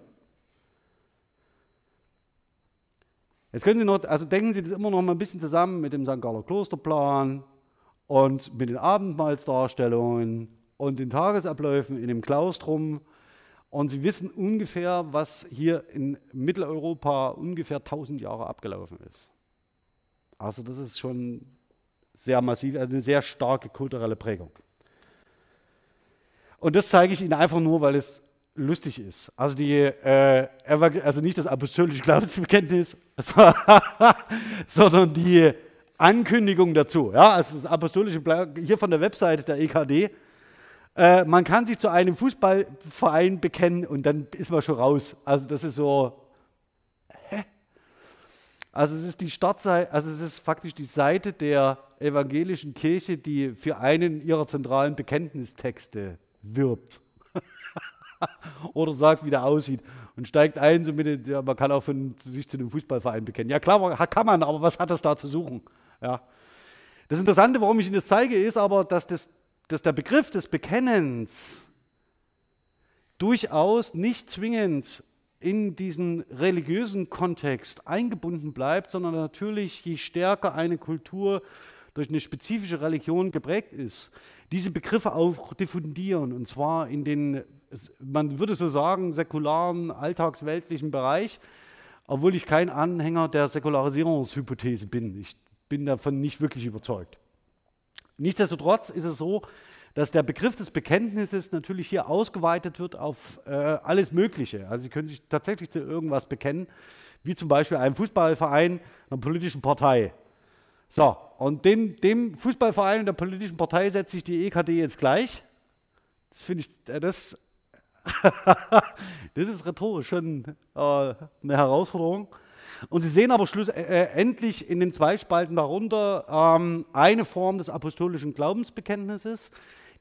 Jetzt können Sie noch, also denken Sie das immer noch mal ein bisschen zusammen mit dem St. Galler Klosterplan und mit den Abendmahlsdarstellungen und den Tagesabläufen in dem Klaustrum. Und Sie wissen ungefähr, was hier in Mitteleuropa ungefähr 1000 Jahre abgelaufen ist. Also das ist schon sehr massiv, eine sehr starke kulturelle Prägung. Und das zeige ich Ihnen einfach nur, weil es lustig ist. Also, die, äh, also nicht das apostolische Glaubensbekenntnis, sondern die Ankündigung dazu. Ja, also das apostolische, hier von der Webseite der EKD. Äh, man kann sich zu einem Fußballverein bekennen und dann ist man schon raus. Also das ist so. Hä? Also es ist die Startseite, also es ist faktisch die Seite der evangelischen Kirche, die für einen ihrer zentralen Bekenntnistexte wirbt. Oder sagt, wie der aussieht und steigt ein, so mit, ja, man kann auch von, sich zu einem Fußballverein bekennen. Ja klar, kann man, aber was hat das da zu suchen? Ja. Das Interessante, warum ich Ihnen das zeige, ist aber, dass, das, dass der Begriff des Bekennens durchaus nicht zwingend in diesen religiösen Kontext eingebunden bleibt, sondern natürlich, je stärker eine Kultur durch eine spezifische Religion geprägt ist, diese Begriffe auch diffundieren, und zwar in den, man würde so sagen, säkularen, alltagsweltlichen Bereich, obwohl ich kein Anhänger der Säkularisierungshypothese bin. Ich bin davon nicht wirklich überzeugt. Nichtsdestotrotz ist es so, dass der Begriff des Bekenntnisses natürlich hier ausgeweitet wird auf äh, alles Mögliche. Also Sie können sich tatsächlich zu irgendwas bekennen, wie zum Beispiel einem Fußballverein, einer politischen Partei. So, und den, dem Fußballverein und der politischen Partei setzt sich die EKD jetzt gleich. Das finde ich, äh, das, das ist rhetorisch schon äh, eine Herausforderung. Und Sie sehen aber schlussendlich äh, in den zwei Spalten darunter ähm, eine Form des apostolischen Glaubensbekenntnisses,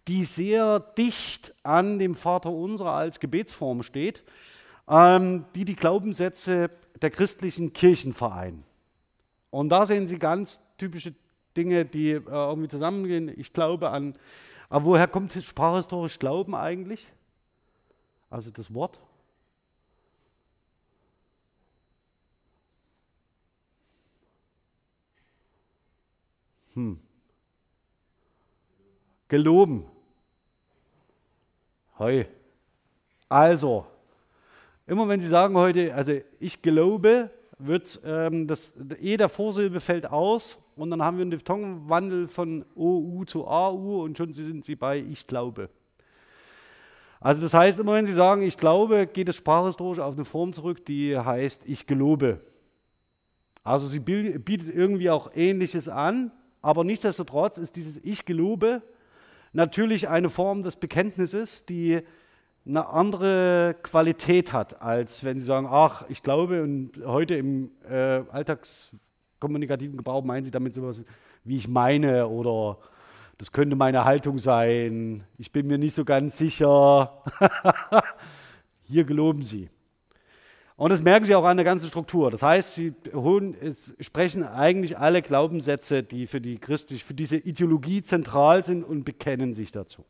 die sehr dicht an dem Vater Unser als Gebetsform steht, ähm, die die Glaubenssätze der christlichen Kirchen vereint. Und da sehen Sie ganz typische Dinge, die äh, irgendwie zusammengehen. Ich glaube an. Aber woher kommt sprachhistorisch Glauben eigentlich? Also das Wort. Hm. Geloben. Heu. Also, immer wenn Sie sagen heute, also ich glaube, wird ähm, das E der Vorsilbe fällt aus und dann haben wir einen Diphthongwandel von OU zu AU und schon sind Sie bei Ich glaube. Also das heißt, immer wenn Sie sagen Ich glaube, geht es sprachhistorisch auf eine Form zurück, die heißt Ich gelobe. Also sie bietet irgendwie auch Ähnliches an, aber nichtsdestotrotz ist dieses Ich gelobe natürlich eine Form des Bekenntnisses, die eine andere Qualität hat, als wenn Sie sagen, ach, ich glaube, und heute im äh, alltagskommunikativen Gebrauch meinen Sie damit sowas, wie ich meine, oder das könnte meine Haltung sein, ich bin mir nicht so ganz sicher. Hier geloben Sie. Und das merken Sie auch an der ganzen Struktur. Das heißt, Sie holen, sprechen eigentlich alle Glaubenssätze, die für, die Christlich, für diese Ideologie zentral sind und bekennen sich dazu.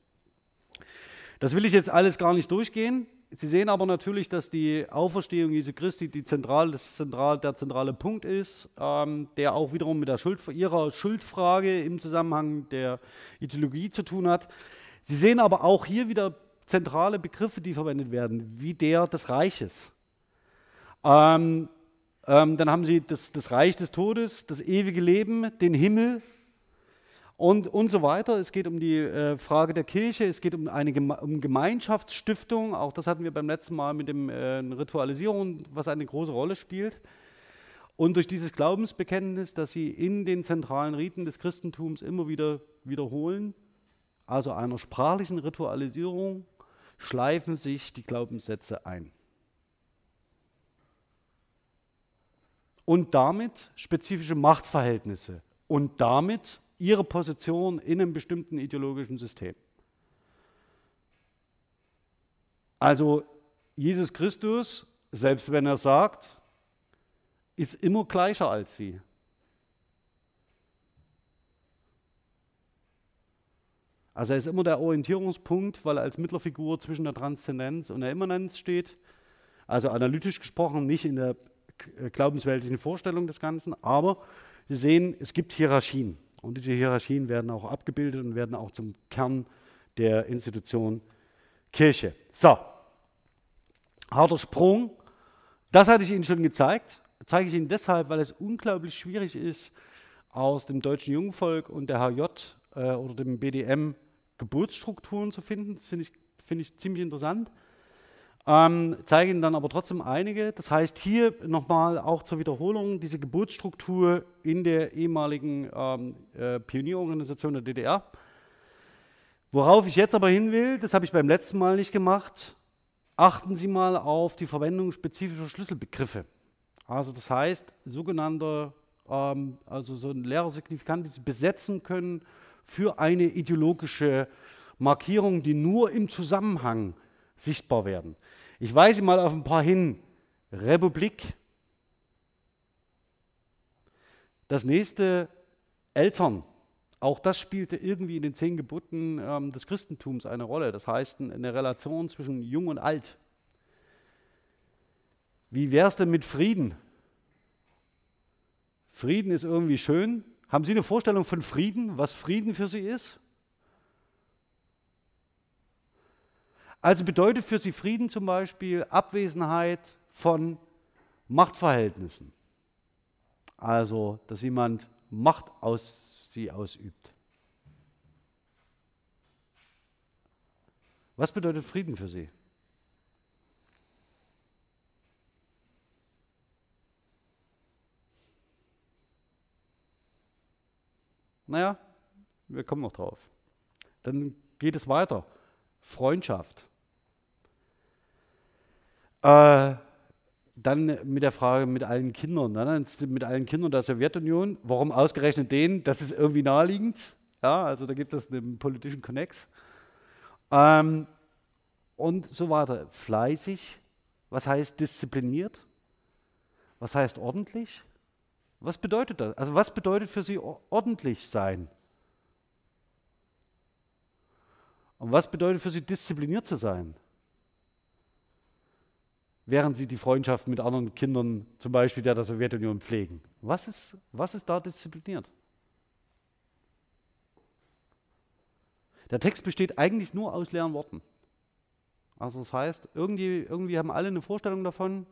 Das will ich jetzt alles gar nicht durchgehen. Sie sehen aber natürlich, dass die Auferstehung Jesu Christi die zentral, das zentral, der zentrale Punkt ist, ähm, der auch wiederum mit der Schuld, ihrer Schuldfrage im Zusammenhang der Ideologie zu tun hat. Sie sehen aber auch hier wieder zentrale Begriffe, die verwendet werden, wie der des Reiches. Ähm, ähm, dann haben Sie das, das Reich des Todes, das ewige Leben, den Himmel, und, und so weiter. Es geht um die äh, Frage der Kirche, es geht um eine Geme um Gemeinschaftsstiftung, auch das hatten wir beim letzten Mal mit dem äh, Ritualisierung, was eine große Rolle spielt. Und durch dieses Glaubensbekenntnis, das sie in den zentralen Riten des Christentums immer wieder wiederholen, also einer sprachlichen Ritualisierung, schleifen sich die Glaubenssätze ein. Und damit spezifische Machtverhältnisse und damit ihre Position in einem bestimmten ideologischen System. Also Jesus Christus, selbst wenn er sagt, ist immer gleicher als sie. Also er ist immer der Orientierungspunkt, weil er als Mittlerfigur zwischen der Transzendenz und der Immanenz steht. Also analytisch gesprochen, nicht in der glaubensweltlichen Vorstellung des Ganzen, aber wir sehen, es gibt Hierarchien. Und diese Hierarchien werden auch abgebildet und werden auch zum Kern der Institution Kirche. So, harter Sprung. Das hatte ich Ihnen schon gezeigt. Zeige ich Ihnen deshalb, weil es unglaublich schwierig ist, aus dem deutschen Jungvolk und der HJ äh, oder dem BDM Geburtsstrukturen zu finden. Das finde ich, find ich ziemlich interessant. Ähm, zeige Ihnen dann aber trotzdem einige. Das heißt, hier nochmal auch zur Wiederholung diese Geburtsstruktur in der ehemaligen ähm, äh, Pionierorganisation der DDR. Worauf ich jetzt aber hin will, das habe ich beim letzten Mal nicht gemacht, achten Sie mal auf die Verwendung spezifischer Schlüsselbegriffe. Also das heißt, sogenannte, ähm, also so ein Lehrersignifikant, die Sie besetzen können für eine ideologische Markierung, die nur im Zusammenhang sichtbar werden. Ich weise mal auf ein paar hin. Republik. Das nächste, Eltern. Auch das spielte irgendwie in den zehn Geboten ähm, des Christentums eine Rolle. Das heißt, eine Relation zwischen Jung und Alt. Wie wäre es denn mit Frieden? Frieden ist irgendwie schön. Haben Sie eine Vorstellung von Frieden, was Frieden für Sie ist? Also bedeutet für sie Frieden zum Beispiel Abwesenheit von Machtverhältnissen. Also, dass jemand Macht aus sie ausübt. Was bedeutet Frieden für sie? Naja, wir kommen noch drauf. Dann geht es weiter. Freundschaft. Äh, dann mit der Frage mit allen Kindern, ne? mit allen Kindern der Sowjetunion. Warum ausgerechnet denen? Das ist irgendwie naheliegend. Ja, also da gibt es einen politischen Connex. Ähm, und so weiter. Fleißig. Was heißt diszipliniert? Was heißt ordentlich? Was bedeutet das? Also was bedeutet für Sie ordentlich sein? Und was bedeutet für Sie diszipliniert zu sein? Während sie die Freundschaft mit anderen Kindern, zum Beispiel der der Sowjetunion, pflegen. Was ist, was ist da diszipliniert? Der Text besteht eigentlich nur aus leeren Worten. Also das heißt, irgendwie, irgendwie haben alle eine Vorstellung davon,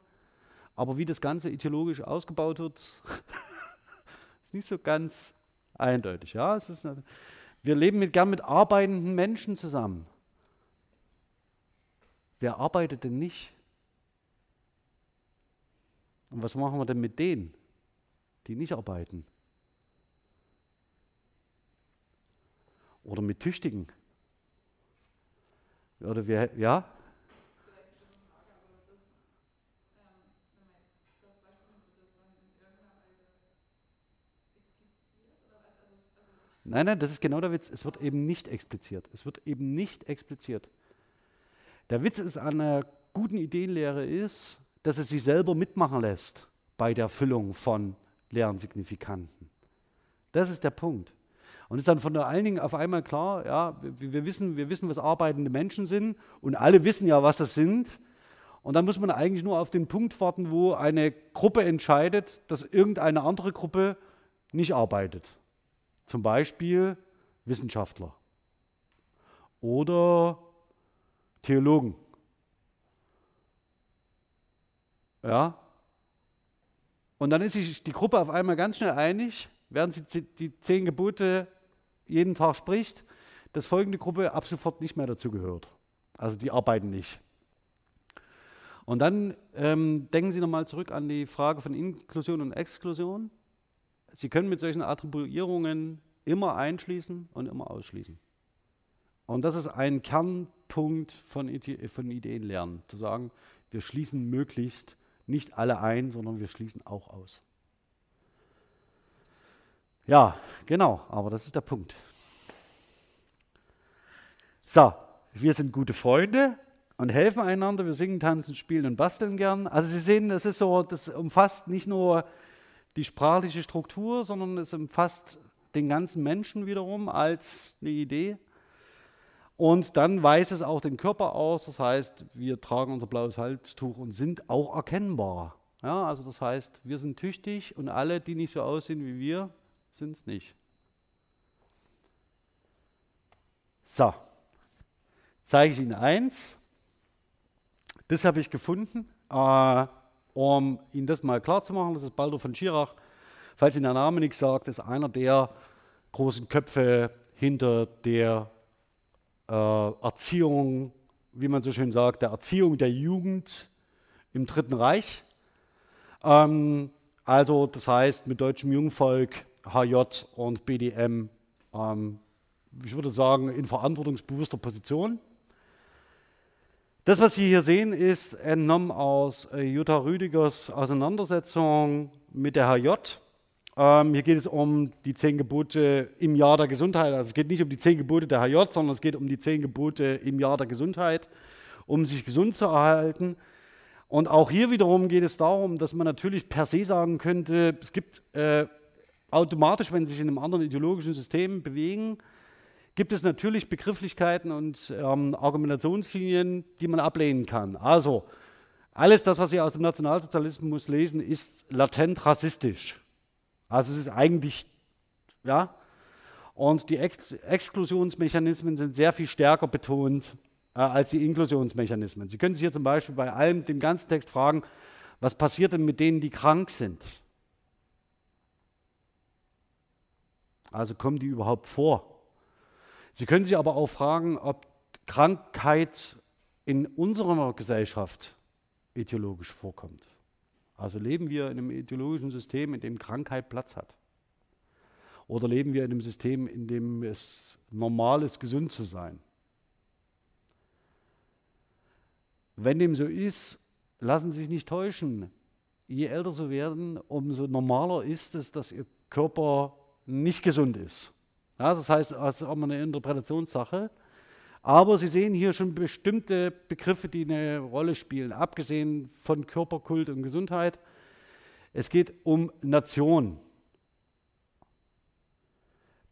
aber wie das Ganze ideologisch ausgebaut wird, ist nicht so ganz eindeutig. Ja, es ist eine, wir leben mit, gern mit arbeitenden Menschen zusammen. Wer arbeitet denn nicht? Und was machen wir denn mit denen, die nicht arbeiten? Oder mit Tüchtigen? Oder wir, ja? Nein, nein, das ist genau der Witz. Es wird eben nicht expliziert. Es wird eben nicht expliziert. Der Witz ist an einer guten Ideenlehre ist, dass es sich selber mitmachen lässt bei der Füllung von leeren Signifikanten. Das ist der Punkt. Und ist dann von allen Dingen auf einmal klar, ja, wir, wir, wissen, wir wissen, was arbeitende Menschen sind und alle wissen ja, was das sind. Und dann muss man eigentlich nur auf den Punkt warten, wo eine Gruppe entscheidet, dass irgendeine andere Gruppe nicht arbeitet. Zum Beispiel Wissenschaftler oder Theologen. Ja? Und dann ist sich die Gruppe auf einmal ganz schnell einig, während sie die zehn Gebote jeden Tag spricht, dass folgende Gruppe ab sofort nicht mehr dazu gehört. Also die arbeiten nicht. Und dann ähm, denken Sie nochmal zurück an die Frage von Inklusion und Exklusion. Sie können mit solchen Attribuierungen immer einschließen und immer ausschließen. Und das ist ein Kernpunkt von, von Ideenlernen, zu sagen, wir schließen möglichst nicht alle ein, sondern wir schließen auch aus. Ja, genau, aber das ist der Punkt. So, wir sind gute Freunde und helfen einander. Wir singen, tanzen, spielen und basteln gern. Also Sie sehen, das ist so, das umfasst nicht nur die sprachliche Struktur, sondern es umfasst den ganzen Menschen wiederum als eine Idee. Und dann weist es auch den Körper aus, das heißt, wir tragen unser blaues Halstuch und sind auch erkennbar. Ja, also das heißt, wir sind tüchtig und alle, die nicht so aussehen wie wir, sind es nicht. So, zeige ich Ihnen eins. Das habe ich gefunden. Äh, um Ihnen das mal klar zu machen, das ist Baldur von Schirach. Falls Ihnen der Name nichts sagt, ist einer der großen Köpfe hinter der Erziehung, wie man so schön sagt, der Erziehung der Jugend im Dritten Reich. Ähm, also das heißt mit deutschem Jungvolk, HJ und BDM, ähm, ich würde sagen, in verantwortungsbewusster Position. Das, was Sie hier sehen, ist entnommen aus äh, Jutta Rüdigers Auseinandersetzung mit der HJ. Ähm, hier geht es um die zehn Gebote im Jahr der Gesundheit. Also es geht nicht um die zehn Gebote der HJ, sondern es geht um die zehn Gebote im Jahr der Gesundheit, um sich gesund zu erhalten. Und auch hier wiederum geht es darum, dass man natürlich per se sagen könnte, es gibt äh, automatisch, wenn Sie sich in einem anderen ideologischen System bewegen, gibt es natürlich Begrifflichkeiten und ähm, Argumentationslinien, die man ablehnen kann. Also alles das, was Sie aus dem Nationalsozialismus lesen, ist latent rassistisch. Also es ist eigentlich, ja, und die Ex Exklusionsmechanismen sind sehr viel stärker betont äh, als die Inklusionsmechanismen. Sie können sich hier zum Beispiel bei allem, dem ganzen Text fragen, was passiert denn mit denen, die krank sind? Also kommen die überhaupt vor? Sie können sich aber auch fragen, ob Krankheit in unserer Gesellschaft ideologisch vorkommt. Also leben wir in einem ideologischen System, in dem Krankheit Platz hat? Oder leben wir in einem System, in dem es normal ist, gesund zu sein? Wenn dem so ist, lassen Sie sich nicht täuschen. Je älter Sie werden, umso normaler ist es, dass Ihr Körper nicht gesund ist. Ja, das heißt, es ist auch mal eine Interpretationssache. Aber Sie sehen hier schon bestimmte Begriffe, die eine Rolle spielen, abgesehen von Körperkult und Gesundheit. Es geht um Nation.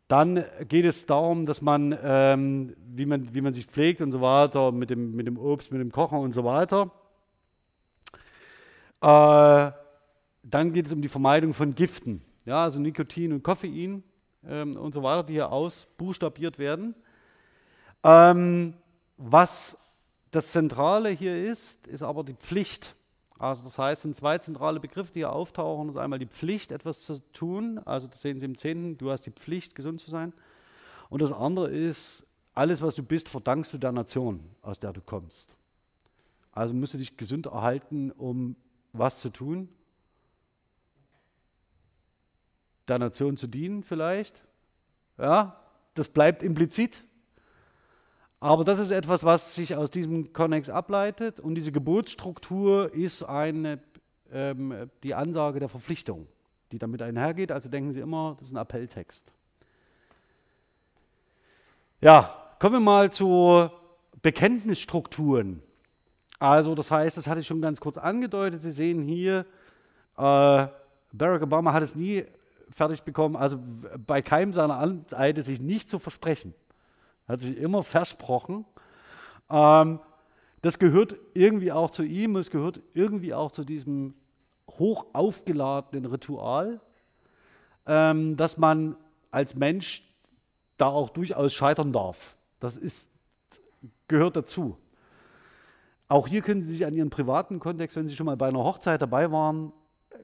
Dann geht es darum, dass man, ähm, wie man, wie man sich pflegt und so weiter, mit dem, mit dem Obst, mit dem Kochen und so weiter. Äh, dann geht es um die Vermeidung von Giften, ja, also Nikotin und Koffein ähm, und so weiter, die hier ausbuchstabiert werden. Ähm, was das Zentrale hier ist, ist aber die Pflicht. Also das heißt, sind zwei zentrale Begriffe, die hier auftauchen. Das ist einmal die Pflicht, etwas zu tun. Also das sehen Sie im 10. Du hast die Pflicht, gesund zu sein. Und das andere ist, alles, was du bist, verdankst du der Nation, aus der du kommst. Also musst du dich gesund erhalten, um was zu tun? Der Nation zu dienen vielleicht. Ja, das bleibt implizit. Aber das ist etwas, was sich aus diesem Konnex ableitet und diese Gebotsstruktur ist eine, ähm, die Ansage der Verpflichtung, die damit einhergeht. Also denken Sie immer, das ist ein Appelltext. Ja, kommen wir mal zu Bekenntnisstrukturen. Also das heißt, das hatte ich schon ganz kurz angedeutet. Sie sehen hier, äh, Barack Obama hat es nie fertig bekommen, also bei keinem seiner Amtseide sich nicht zu versprechen. Hat sich immer versprochen. Ähm, das gehört irgendwie auch zu ihm, es gehört irgendwie auch zu diesem hoch aufgeladenen Ritual, ähm, dass man als Mensch da auch durchaus scheitern darf. Das ist, gehört dazu. Auch hier können Sie sich an Ihren privaten Kontext, wenn Sie schon mal bei einer Hochzeit dabei waren,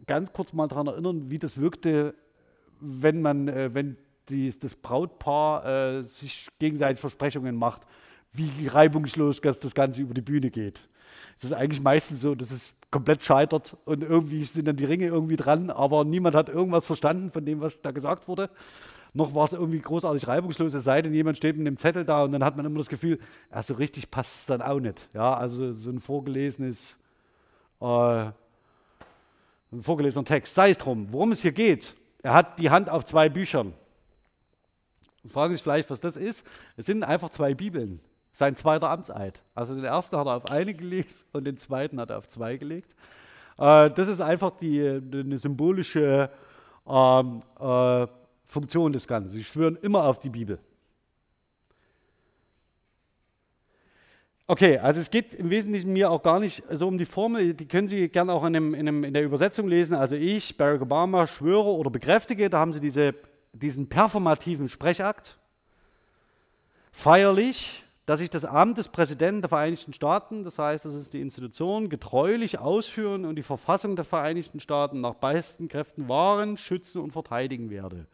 ganz kurz mal daran erinnern, wie das wirkte, wenn man, äh, wenn die, das Brautpaar äh, sich gegenseitig Versprechungen macht, wie reibungslos das Ganze über die Bühne geht. Es ist eigentlich meistens so, dass es komplett scheitert und irgendwie sind dann die Ringe irgendwie dran, aber niemand hat irgendwas verstanden von dem, was da gesagt wurde. Noch war es irgendwie großartig reibungslos, es sei denn, jemand steht mit einem Zettel da und dann hat man immer das Gefühl, ja, so richtig passt es dann auch nicht. Ja, also so ein vorgelesenes, äh, ein vorgelesener Text. Sei es drum, worum es hier geht. Er hat die Hand auf zwei Büchern. Jetzt fragen sich vielleicht, was das ist. Es sind einfach zwei Bibeln. Sein zweiter Amtseid. Also den ersten hat er auf eine gelegt und den zweiten hat er auf zwei gelegt. Äh, das ist einfach die, eine symbolische ähm, äh, Funktion des Ganzen. Sie schwören immer auf die Bibel. Okay, also es geht im Wesentlichen mir auch gar nicht so um die Formel, die können Sie gerne auch in, einem, in, einem, in der Übersetzung lesen. Also ich, Barack Obama, schwöre oder bekräftige, da haben Sie diese, diesen performativen Sprechakt. Feierlich, dass ich das Amt des Präsidenten der Vereinigten Staaten, das heißt, das ist die Institution, getreulich ausführen und die Verfassung der Vereinigten Staaten nach besten Kräften wahren, schützen und verteidigen werde.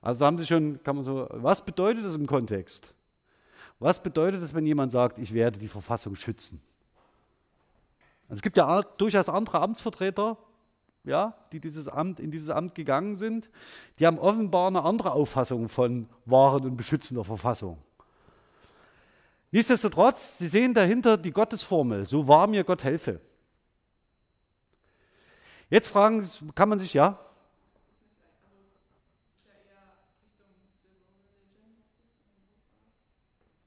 Also da haben Sie schon, kann man so, was bedeutet das im Kontext? Was bedeutet es, wenn jemand sagt, ich werde die Verfassung schützen? Also es gibt ja durchaus andere Amtsvertreter, ja, die dieses Amt, in dieses Amt gegangen sind, die haben offenbar eine andere Auffassung von wahren und Beschützen der Verfassung. Nichtsdestotrotz, Sie sehen dahinter die Gottesformel, so wahr mir Gott helfe. Jetzt fragen, kann man sich, ja?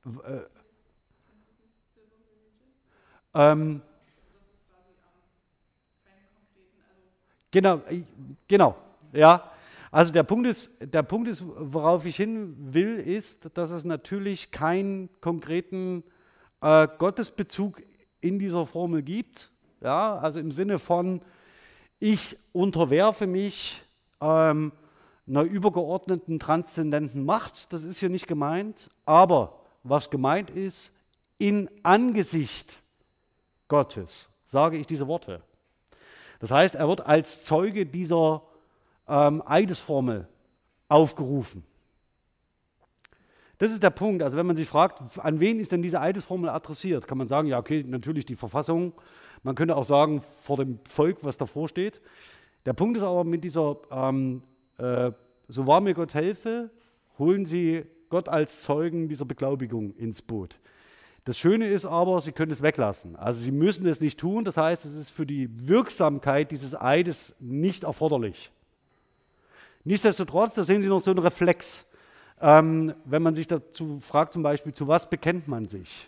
Äh, ähm, genau, genau, ja. Also der Punkt ist, der Punkt ist, worauf ich hin will, ist, dass es natürlich keinen konkreten äh, Gottesbezug in dieser Formel gibt. Ja, also im Sinne von, ich unterwerfe mich ähm, einer übergeordneten transzendenten Macht. Das ist hier nicht gemeint. Aber was gemeint ist, in Angesicht Gottes sage ich diese Worte. Das heißt, er wird als Zeuge dieser ähm, Eidesformel aufgerufen. Das ist der Punkt. Also wenn man sich fragt, an wen ist denn diese Eidesformel adressiert, kann man sagen, ja, okay, natürlich die Verfassung. Man könnte auch sagen, vor dem Volk, was davor steht. Der Punkt ist aber mit dieser, ähm, äh, so wahr mir Gott helfe, holen Sie Gott als Zeugen dieser Beglaubigung ins Boot. Das Schöne ist aber, Sie können es weglassen. Also Sie müssen es nicht tun. Das heißt, es ist für die Wirksamkeit dieses Eides nicht erforderlich. Nichtsdestotrotz, da sehen Sie noch so einen Reflex. Ähm, wenn man sich dazu fragt, zum Beispiel, zu was bekennt man sich?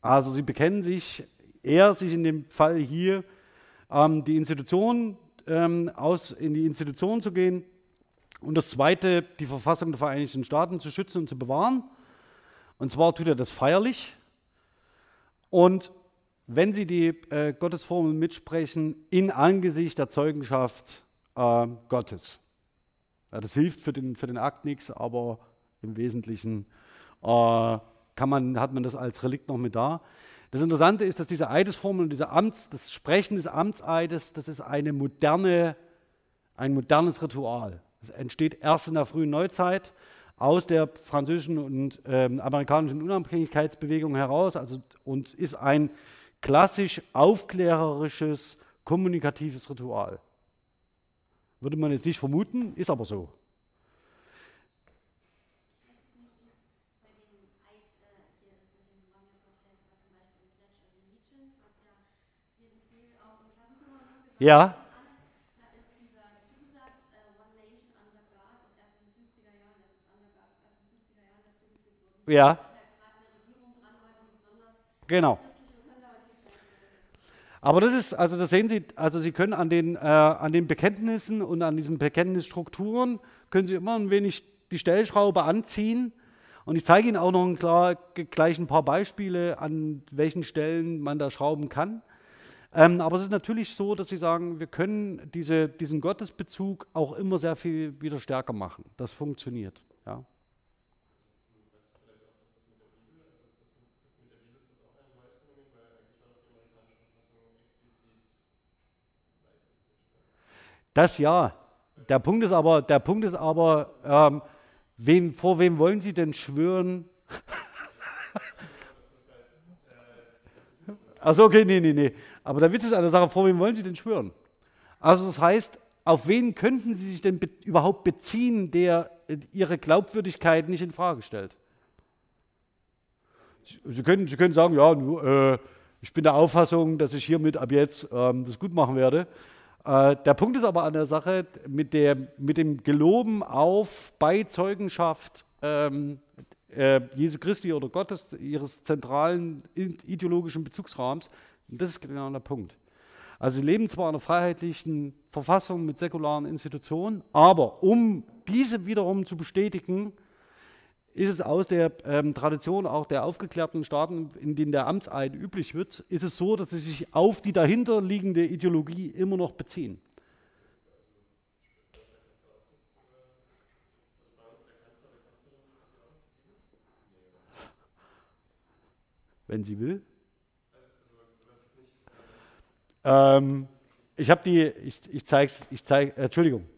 Also Sie bekennen sich, eher sich in dem Fall hier, ähm, die Institution, ähm, aus, in die Institution zu gehen und das Zweite, die Verfassung der Vereinigten Staaten zu schützen und zu bewahren. Und zwar tut er das feierlich. Und wenn Sie die äh, Gottesformel mitsprechen, in Angesicht der Zeugenschaft äh, Gottes. Ja, das hilft für den, für den Akt nichts, aber im Wesentlichen äh, kann man, hat man das als Relikt noch mit da. Das Interessante ist, dass diese Eidesformel, diese Amts, das Sprechen des Amtseides, das ist eine moderne, ein modernes Ritual. Es entsteht erst in der frühen Neuzeit aus der französischen und ähm, amerikanischen Unabhängigkeitsbewegung heraus also, und ist ein klassisch aufklärerisches, kommunikatives Ritual. Würde man jetzt nicht vermuten, ist aber so. Ja. Ja. Genau. Aber das ist, also das sehen Sie, also Sie können an den, äh, an den Bekenntnissen und an diesen Bekenntnisstrukturen, können Sie immer ein wenig die Stellschraube anziehen. Und ich zeige Ihnen auch noch ein klar, gleich ein paar Beispiele, an welchen Stellen man da schrauben kann. Ähm, aber es ist natürlich so, dass Sie sagen, wir können diese, diesen Gottesbezug auch immer sehr viel wieder stärker machen. Das funktioniert. Ja. Das ja. Der Punkt ist aber, der Punkt ist aber ähm, wem, vor wem wollen Sie denn schwören? Also okay, nee, nee, nee. Aber der Witz ist an der Sache, vor wem wollen Sie denn schwören? Also das heißt, auf wen könnten Sie sich denn be überhaupt beziehen, der äh, Ihre Glaubwürdigkeit nicht in Frage stellt? Sie können, Sie können sagen, ja, äh, ich bin der Auffassung, dass ich hiermit ab jetzt ähm, das gut machen werde. Äh, der Punkt ist aber an der Sache, mit, der, mit dem Geloben auf Beizeugenschaft ähm, äh, Jesu Christi oder Gottes, ihres zentralen ideologischen Bezugsrahmens, das ist genau der Punkt. Also sie leben zwar in einer freiheitlichen Verfassung mit säkularen Institutionen, aber um diese wiederum zu bestätigen, ist es aus der ähm, Tradition auch der aufgeklärten Staaten, in denen der Amtseid üblich wird, ist es so, dass sie sich auf die dahinterliegende Ideologie immer noch beziehen. Wenn sie will. Ähm, ich habe die, ich, ich zeige es, ich zeige, äh, Entschuldigung.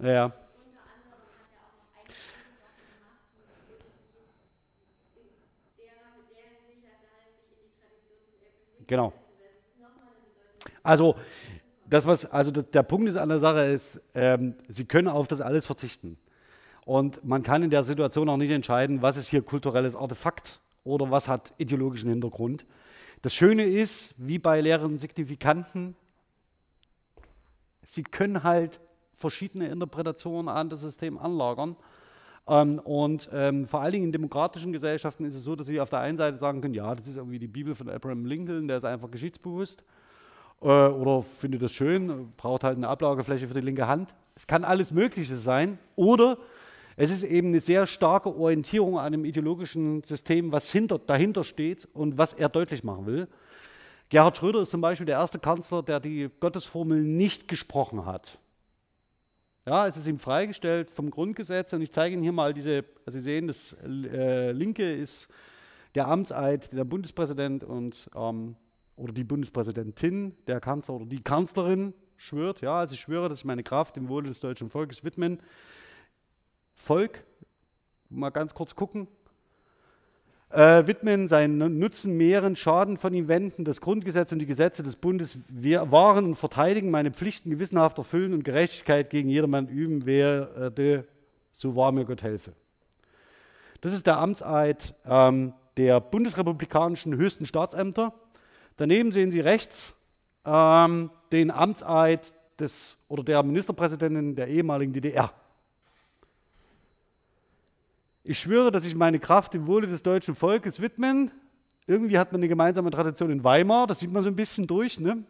Ja. Genau. Also, das, was, also der Punkt ist an der Sache ist, ähm, Sie können auf das alles verzichten. Und man kann in der Situation auch nicht entscheiden, was ist hier kulturelles Artefakt oder was hat ideologischen Hintergrund. Das Schöne ist, wie bei leeren Signifikanten, Sie können halt verschiedene Interpretationen an das System anlagern. Ähm, und ähm, vor allen Dingen in demokratischen Gesellschaften ist es so, dass sie auf der einen Seite sagen können, ja, das ist irgendwie die Bibel von Abraham Lincoln, der ist einfach geschichtsbewusst äh, oder findet das schön, braucht halt eine Ablagefläche für die linke Hand. Es kann alles Mögliche sein. Oder es ist eben eine sehr starke Orientierung an einem ideologischen System, was hinter, dahinter steht und was er deutlich machen will. Gerhard Schröder ist zum Beispiel der erste Kanzler, der die Gottesformel nicht gesprochen hat. Ja, es ist ihm freigestellt vom Grundgesetz und ich zeige Ihnen hier mal diese, also Sie sehen, das äh, linke ist der Amtseid, der Bundespräsident und ähm, oder die Bundespräsidentin, der Kanzler oder die Kanzlerin schwört. Ja, also ich schwöre, dass ich meine Kraft dem Wohle des deutschen Volkes widmen. Volk, mal ganz kurz gucken, äh, widmen, seinen Nutzen mehren, Schaden von ihm wenden, das Grundgesetz und die Gesetze des Bundes wahren und verteidigen, meine Pflichten gewissenhaft erfüllen und Gerechtigkeit gegen jedermann üben werde, so wahr mir Gott helfe. Das ist der Amtseid ähm, der bundesrepublikanischen höchsten Staatsämter. Daneben sehen Sie rechts ähm, den Amtseid des oder der Ministerpräsidentin der ehemaligen DDR. Ich schwöre, dass ich meine Kraft dem Wohle des deutschen Volkes widmen. Irgendwie hat man eine gemeinsame Tradition in Weimar, das sieht man so ein bisschen durch. Ne?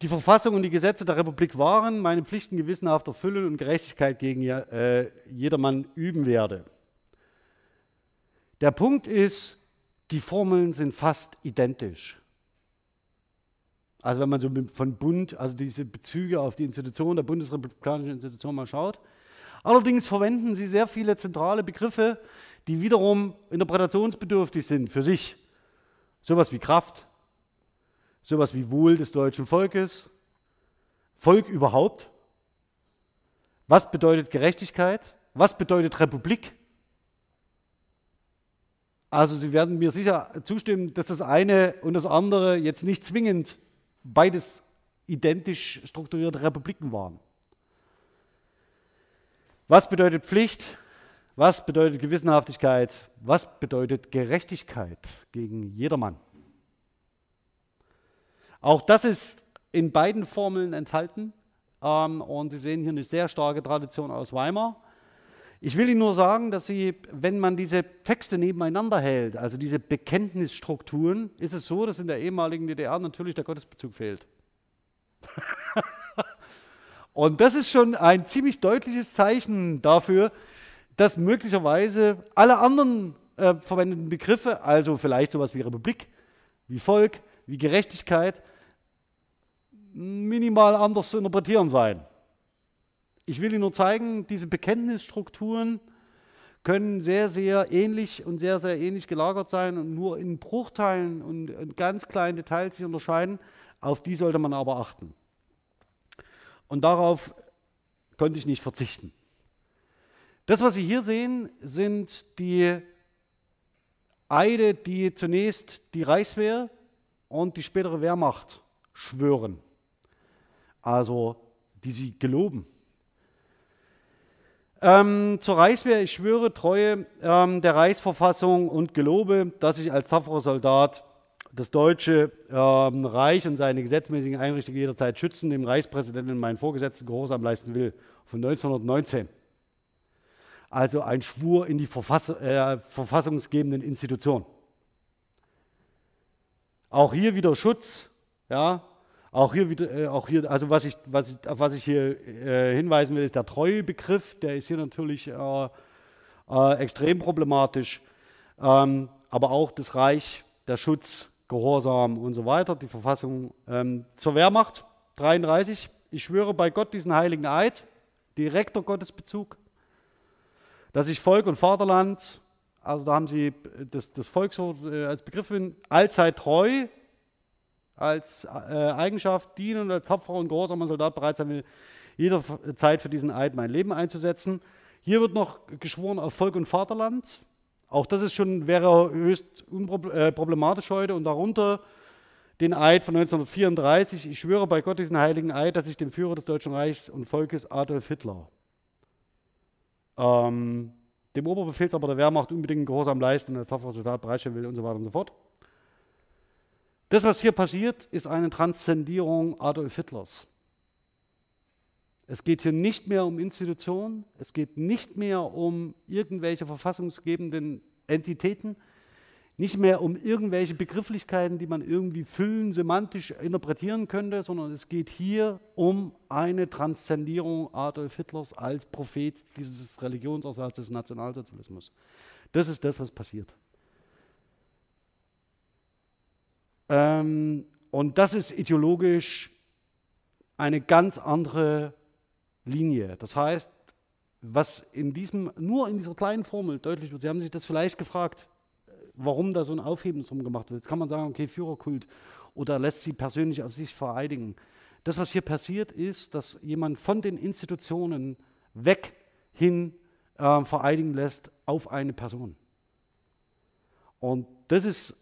Die Verfassung und die Gesetze der Republik wahren, meine Pflichten gewissenhaft erfüllen und Gerechtigkeit gegen äh, jedermann üben werde. Der Punkt ist, die Formeln sind fast identisch. Also wenn man so von Bund, also diese Bezüge auf die Institution der bundesrepublikanischen Institution mal schaut, Allerdings verwenden sie sehr viele zentrale Begriffe, die wiederum interpretationsbedürftig sind für sich. Sowas wie Kraft, sowas wie Wohl des deutschen Volkes, Volk überhaupt. Was bedeutet Gerechtigkeit? Was bedeutet Republik? Also Sie werden mir sicher zustimmen, dass das eine und das andere jetzt nicht zwingend beides identisch strukturierte Republiken waren. Was bedeutet Pflicht? Was bedeutet Gewissenhaftigkeit? Was bedeutet Gerechtigkeit gegen jedermann? Auch das ist in beiden Formeln enthalten. Ähm, und Sie sehen hier eine sehr starke Tradition aus Weimar. Ich will Ihnen nur sagen, dass Sie, wenn man diese Texte nebeneinander hält, also diese Bekenntnisstrukturen, ist es so, dass in der ehemaligen DDR natürlich der Gottesbezug fehlt. und das ist schon ein ziemlich deutliches Zeichen dafür, dass möglicherweise alle anderen äh, verwendeten Begriffe, also vielleicht sowas wie Republik, wie Volk, wie Gerechtigkeit, minimal anders zu interpretieren seien. Ich will Ihnen nur zeigen, diese Bekenntnisstrukturen können sehr, sehr ähnlich und sehr, sehr ähnlich gelagert sein und nur in Bruchteilen und in ganz kleinen Details sich unterscheiden. Auf die sollte man aber achten. Und darauf konnte ich nicht verzichten. Das, was Sie hier sehen, sind die Eide, die zunächst die Reichswehr und die spätere Wehrmacht schwören. Also, die sie geloben. Ähm, zur Reichswehr, ich schwöre Treue ähm, der Reichsverfassung und gelobe, dass ich als tapferer Soldat das Deutsche ähm, Reich und seine gesetzmäßigen Einrichtungen jederzeit schützen, dem Reichspräsidenten meinen Vorgesetzten Gehorsam leisten will. Von 1919. Also ein Schwur in die Verfass äh, verfassungsgebenden Institutionen. Auch hier wieder Schutz, ja, auch hier, wieder, äh, auch hier also was ich, was, auf was ich hier äh, hinweisen will, ist der Treuebegriff. Der ist hier natürlich äh, äh, extrem problematisch. Ähm, aber auch das Reich, der Schutz, Gehorsam und so weiter, die Verfassung ähm, zur Wehrmacht 33. Ich schwöre bei Gott diesen heiligen Eid, direkter Gottesbezug, dass ich Volk und Vaterland, also da haben Sie das, das Volkswort äh, als Begriff, bin, allzeit treu als äh, Eigenschaft dienen und als tapferer und gehorsamer Soldat bereit sein will, jederzeit für diesen Eid mein Leben einzusetzen. Hier wird noch geschworen auf Volk und Vaterland. Auch das ist schon, wäre höchst äh, heute und darunter den Eid von 1934. Ich schwöre bei Gott diesen heiligen Eid, dass ich dem Führer des Deutschen Reichs und Volkes Adolf Hitler, ähm, dem Oberbefehlshaber der Wehrmacht unbedingt Gehorsam leisten und als tapferer Soldat bereitstellen will und so weiter und so fort. Das, was hier passiert, ist eine Transzendierung Adolf Hitlers. Es geht hier nicht mehr um Institutionen, es geht nicht mehr um irgendwelche verfassungsgebenden Entitäten, nicht mehr um irgendwelche Begrifflichkeiten, die man irgendwie füllen, semantisch interpretieren könnte, sondern es geht hier um eine Transzendierung Adolf Hitlers als Prophet dieses Religionsersatzes des Nationalsozialismus. Das ist das, was passiert. Ähm, und das ist ideologisch eine ganz andere Linie. Das heißt, was in diesem, nur in dieser kleinen Formel deutlich wird, Sie haben sich das vielleicht gefragt, warum da so ein Aufheben drum gemacht wird. Jetzt kann man sagen, okay, Führerkult oder lässt sie persönlich auf sich vereidigen. Das, was hier passiert, ist, dass jemand von den Institutionen weg hin äh, vereidigen lässt auf eine Person. Und das ist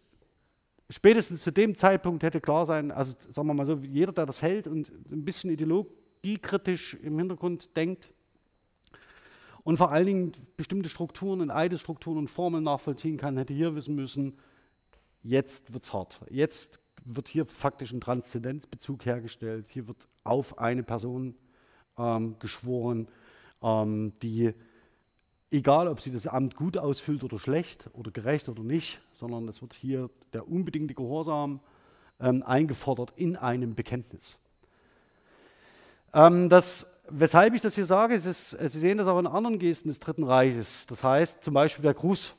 spätestens zu dem Zeitpunkt hätte klar sein, also sagen wir mal so, jeder, der das hält und ein bisschen ideologiekritisch im Hintergrund denkt und vor allen Dingen bestimmte Strukturen und Eidesstrukturen und Formeln nachvollziehen kann, hätte hier wissen müssen, jetzt wird es hart. Jetzt wird hier faktisch ein Transzendenzbezug hergestellt. Hier wird auf eine Person ähm, geschworen, ähm, die egal ob sie das Amt gut ausfüllt oder schlecht oder gerecht oder nicht, sondern es wird hier der unbedingte Gehorsam ähm, eingefordert in einem Bekenntnis. Ähm, das, weshalb ich das hier sage, ist, ist, Sie sehen das auch in anderen Gesten des Dritten Reiches. Das heißt zum Beispiel der Gruß.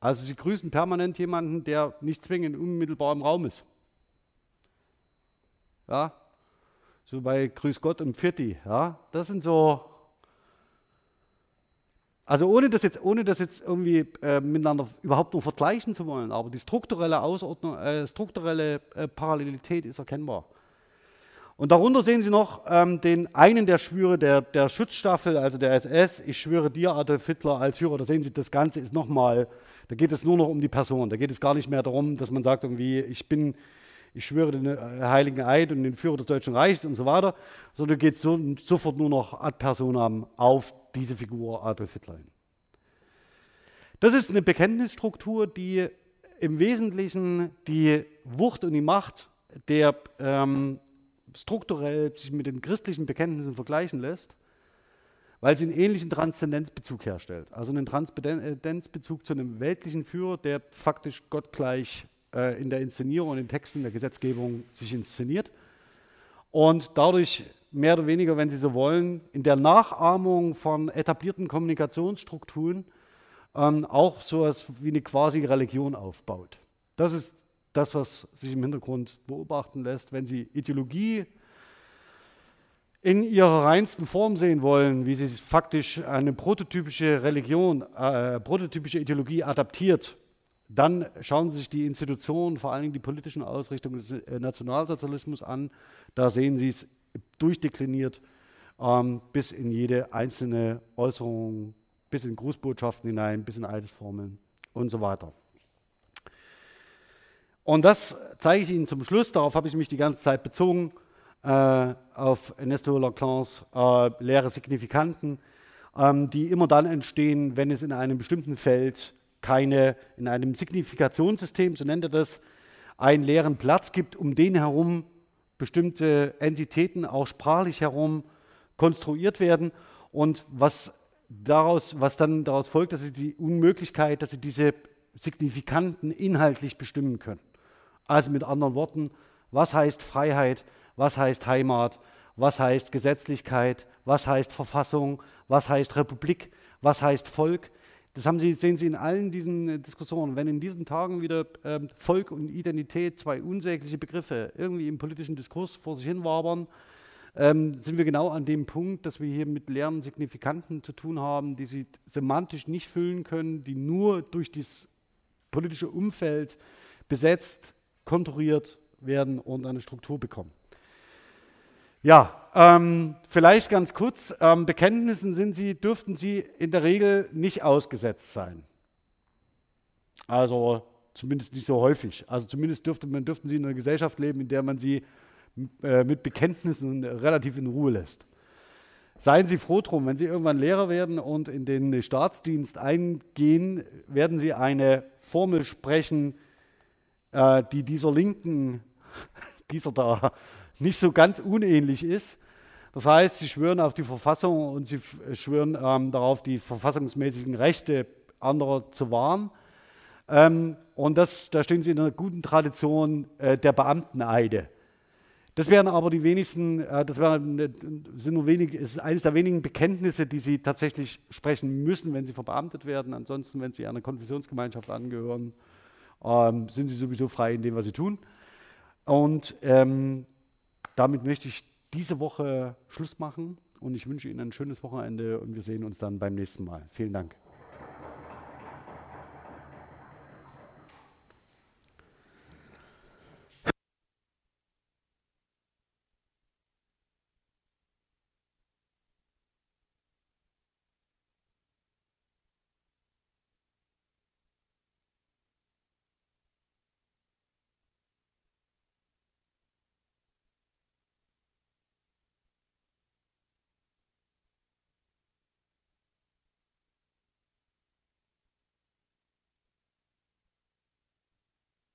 Also Sie grüßen permanent jemanden, der nicht zwingend unmittelbar im Raum ist. Ja, so bei Grüß Gott und Pfirti. Ja, das sind so also ohne das jetzt, ohne das jetzt irgendwie äh, miteinander überhaupt nur vergleichen zu wollen, aber die strukturelle Ausordnung, äh, strukturelle äh, Parallelität ist erkennbar. Und darunter sehen Sie noch ähm, den einen der Schwüre der, der Schutzstaffel, also der SS. Ich schwöre dir, Adolf Hitler, als Führer. Da sehen Sie, das Ganze ist nochmal, da geht es nur noch um die Person. Da geht es gar nicht mehr darum, dass man sagt, irgendwie, ich bin, ich schwöre den äh, Heiligen Eid und den Führer des Deutschen Reichs und so weiter, sondern geht so, sofort nur noch ad personam auf diese Figur Adolf Hitler hin. Das ist eine Bekenntnisstruktur, die im Wesentlichen die Wucht und die Macht der ähm, strukturell sich mit den christlichen Bekenntnissen vergleichen lässt, weil sie einen ähnlichen Transzendenzbezug herstellt. Also einen Transzendenzbezug zu einem weltlichen Führer, der faktisch gottgleich äh, in der Inszenierung und in Texten der Gesetzgebung sich inszeniert und dadurch mehr oder weniger, wenn Sie so wollen, in der Nachahmung von etablierten Kommunikationsstrukturen ähm, auch so etwas wie eine quasi Religion aufbaut. Das ist das, was sich im Hintergrund beobachten lässt. Wenn Sie Ideologie in ihrer reinsten Form sehen wollen, wie sie faktisch eine prototypische Religion, äh, prototypische Ideologie adaptiert, dann schauen Sie sich die Institutionen, vor allen Dingen die politischen Ausrichtungen des äh, Nationalsozialismus an. Da sehen Sie es durchdekliniert ähm, bis in jede einzelne Äußerung, bis in Grußbotschaften hinein, bis in Eidesformeln und so weiter. Und das zeige ich Ihnen zum Schluss, darauf habe ich mich die ganze Zeit bezogen, äh, auf Ernesto Laclans äh, leere Signifikanten, ähm, die immer dann entstehen, wenn es in einem bestimmten Feld keine, in einem Signifikationssystem, so nennt er das, einen leeren Platz gibt, um den herum bestimmte Entitäten auch sprachlich herum konstruiert werden und was daraus, was dann daraus folgt, das ist die Unmöglichkeit, dass sie diese Signifikanten inhaltlich bestimmen können. Also mit anderen Worten, was heißt Freiheit, was heißt Heimat, was heißt Gesetzlichkeit, was heißt Verfassung, was heißt Republik, was heißt Volk. Das Sie, sehen Sie in allen diesen Diskussionen. Wenn in diesen Tagen wieder ähm, Volk und Identität, zwei unsägliche Begriffe, irgendwie im politischen Diskurs vor sich hin wabern, ähm, sind wir genau an dem Punkt, dass wir hier mit leeren Signifikanten zu tun haben, die Sie semantisch nicht füllen können, die nur durch das politische Umfeld besetzt, konturiert werden und eine Struktur bekommen. Ja, ähm, vielleicht ganz kurz, ähm, Bekenntnissen sind sie, dürften sie in der Regel nicht ausgesetzt sein. Also zumindest nicht so häufig. Also zumindest dürfte man, dürften sie in einer Gesellschaft leben, in der man sie äh, mit Bekenntnissen relativ in Ruhe lässt. Seien Sie froh drum, wenn Sie irgendwann Lehrer werden und in den Staatsdienst eingehen, werden Sie eine Formel sprechen, äh, die dieser linken, dieser da nicht so ganz unähnlich ist. Das heißt, sie schwören auf die Verfassung und sie schwören ähm, darauf, die verfassungsmäßigen Rechte anderer zu wahren. Ähm, und das, da stehen sie in einer guten Tradition äh, der Beamteneide. Das wären aber die wenigsten, äh, das wären, äh, sind nur wenig, ist eines der wenigen Bekenntnisse, die sie tatsächlich sprechen müssen, wenn sie verbeamtet werden. Ansonsten, wenn sie einer Konfessionsgemeinschaft angehören, ähm, sind sie sowieso frei in dem, was sie tun. Und ähm, damit möchte ich diese Woche Schluss machen und ich wünsche Ihnen ein schönes Wochenende und wir sehen uns dann beim nächsten Mal. Vielen Dank.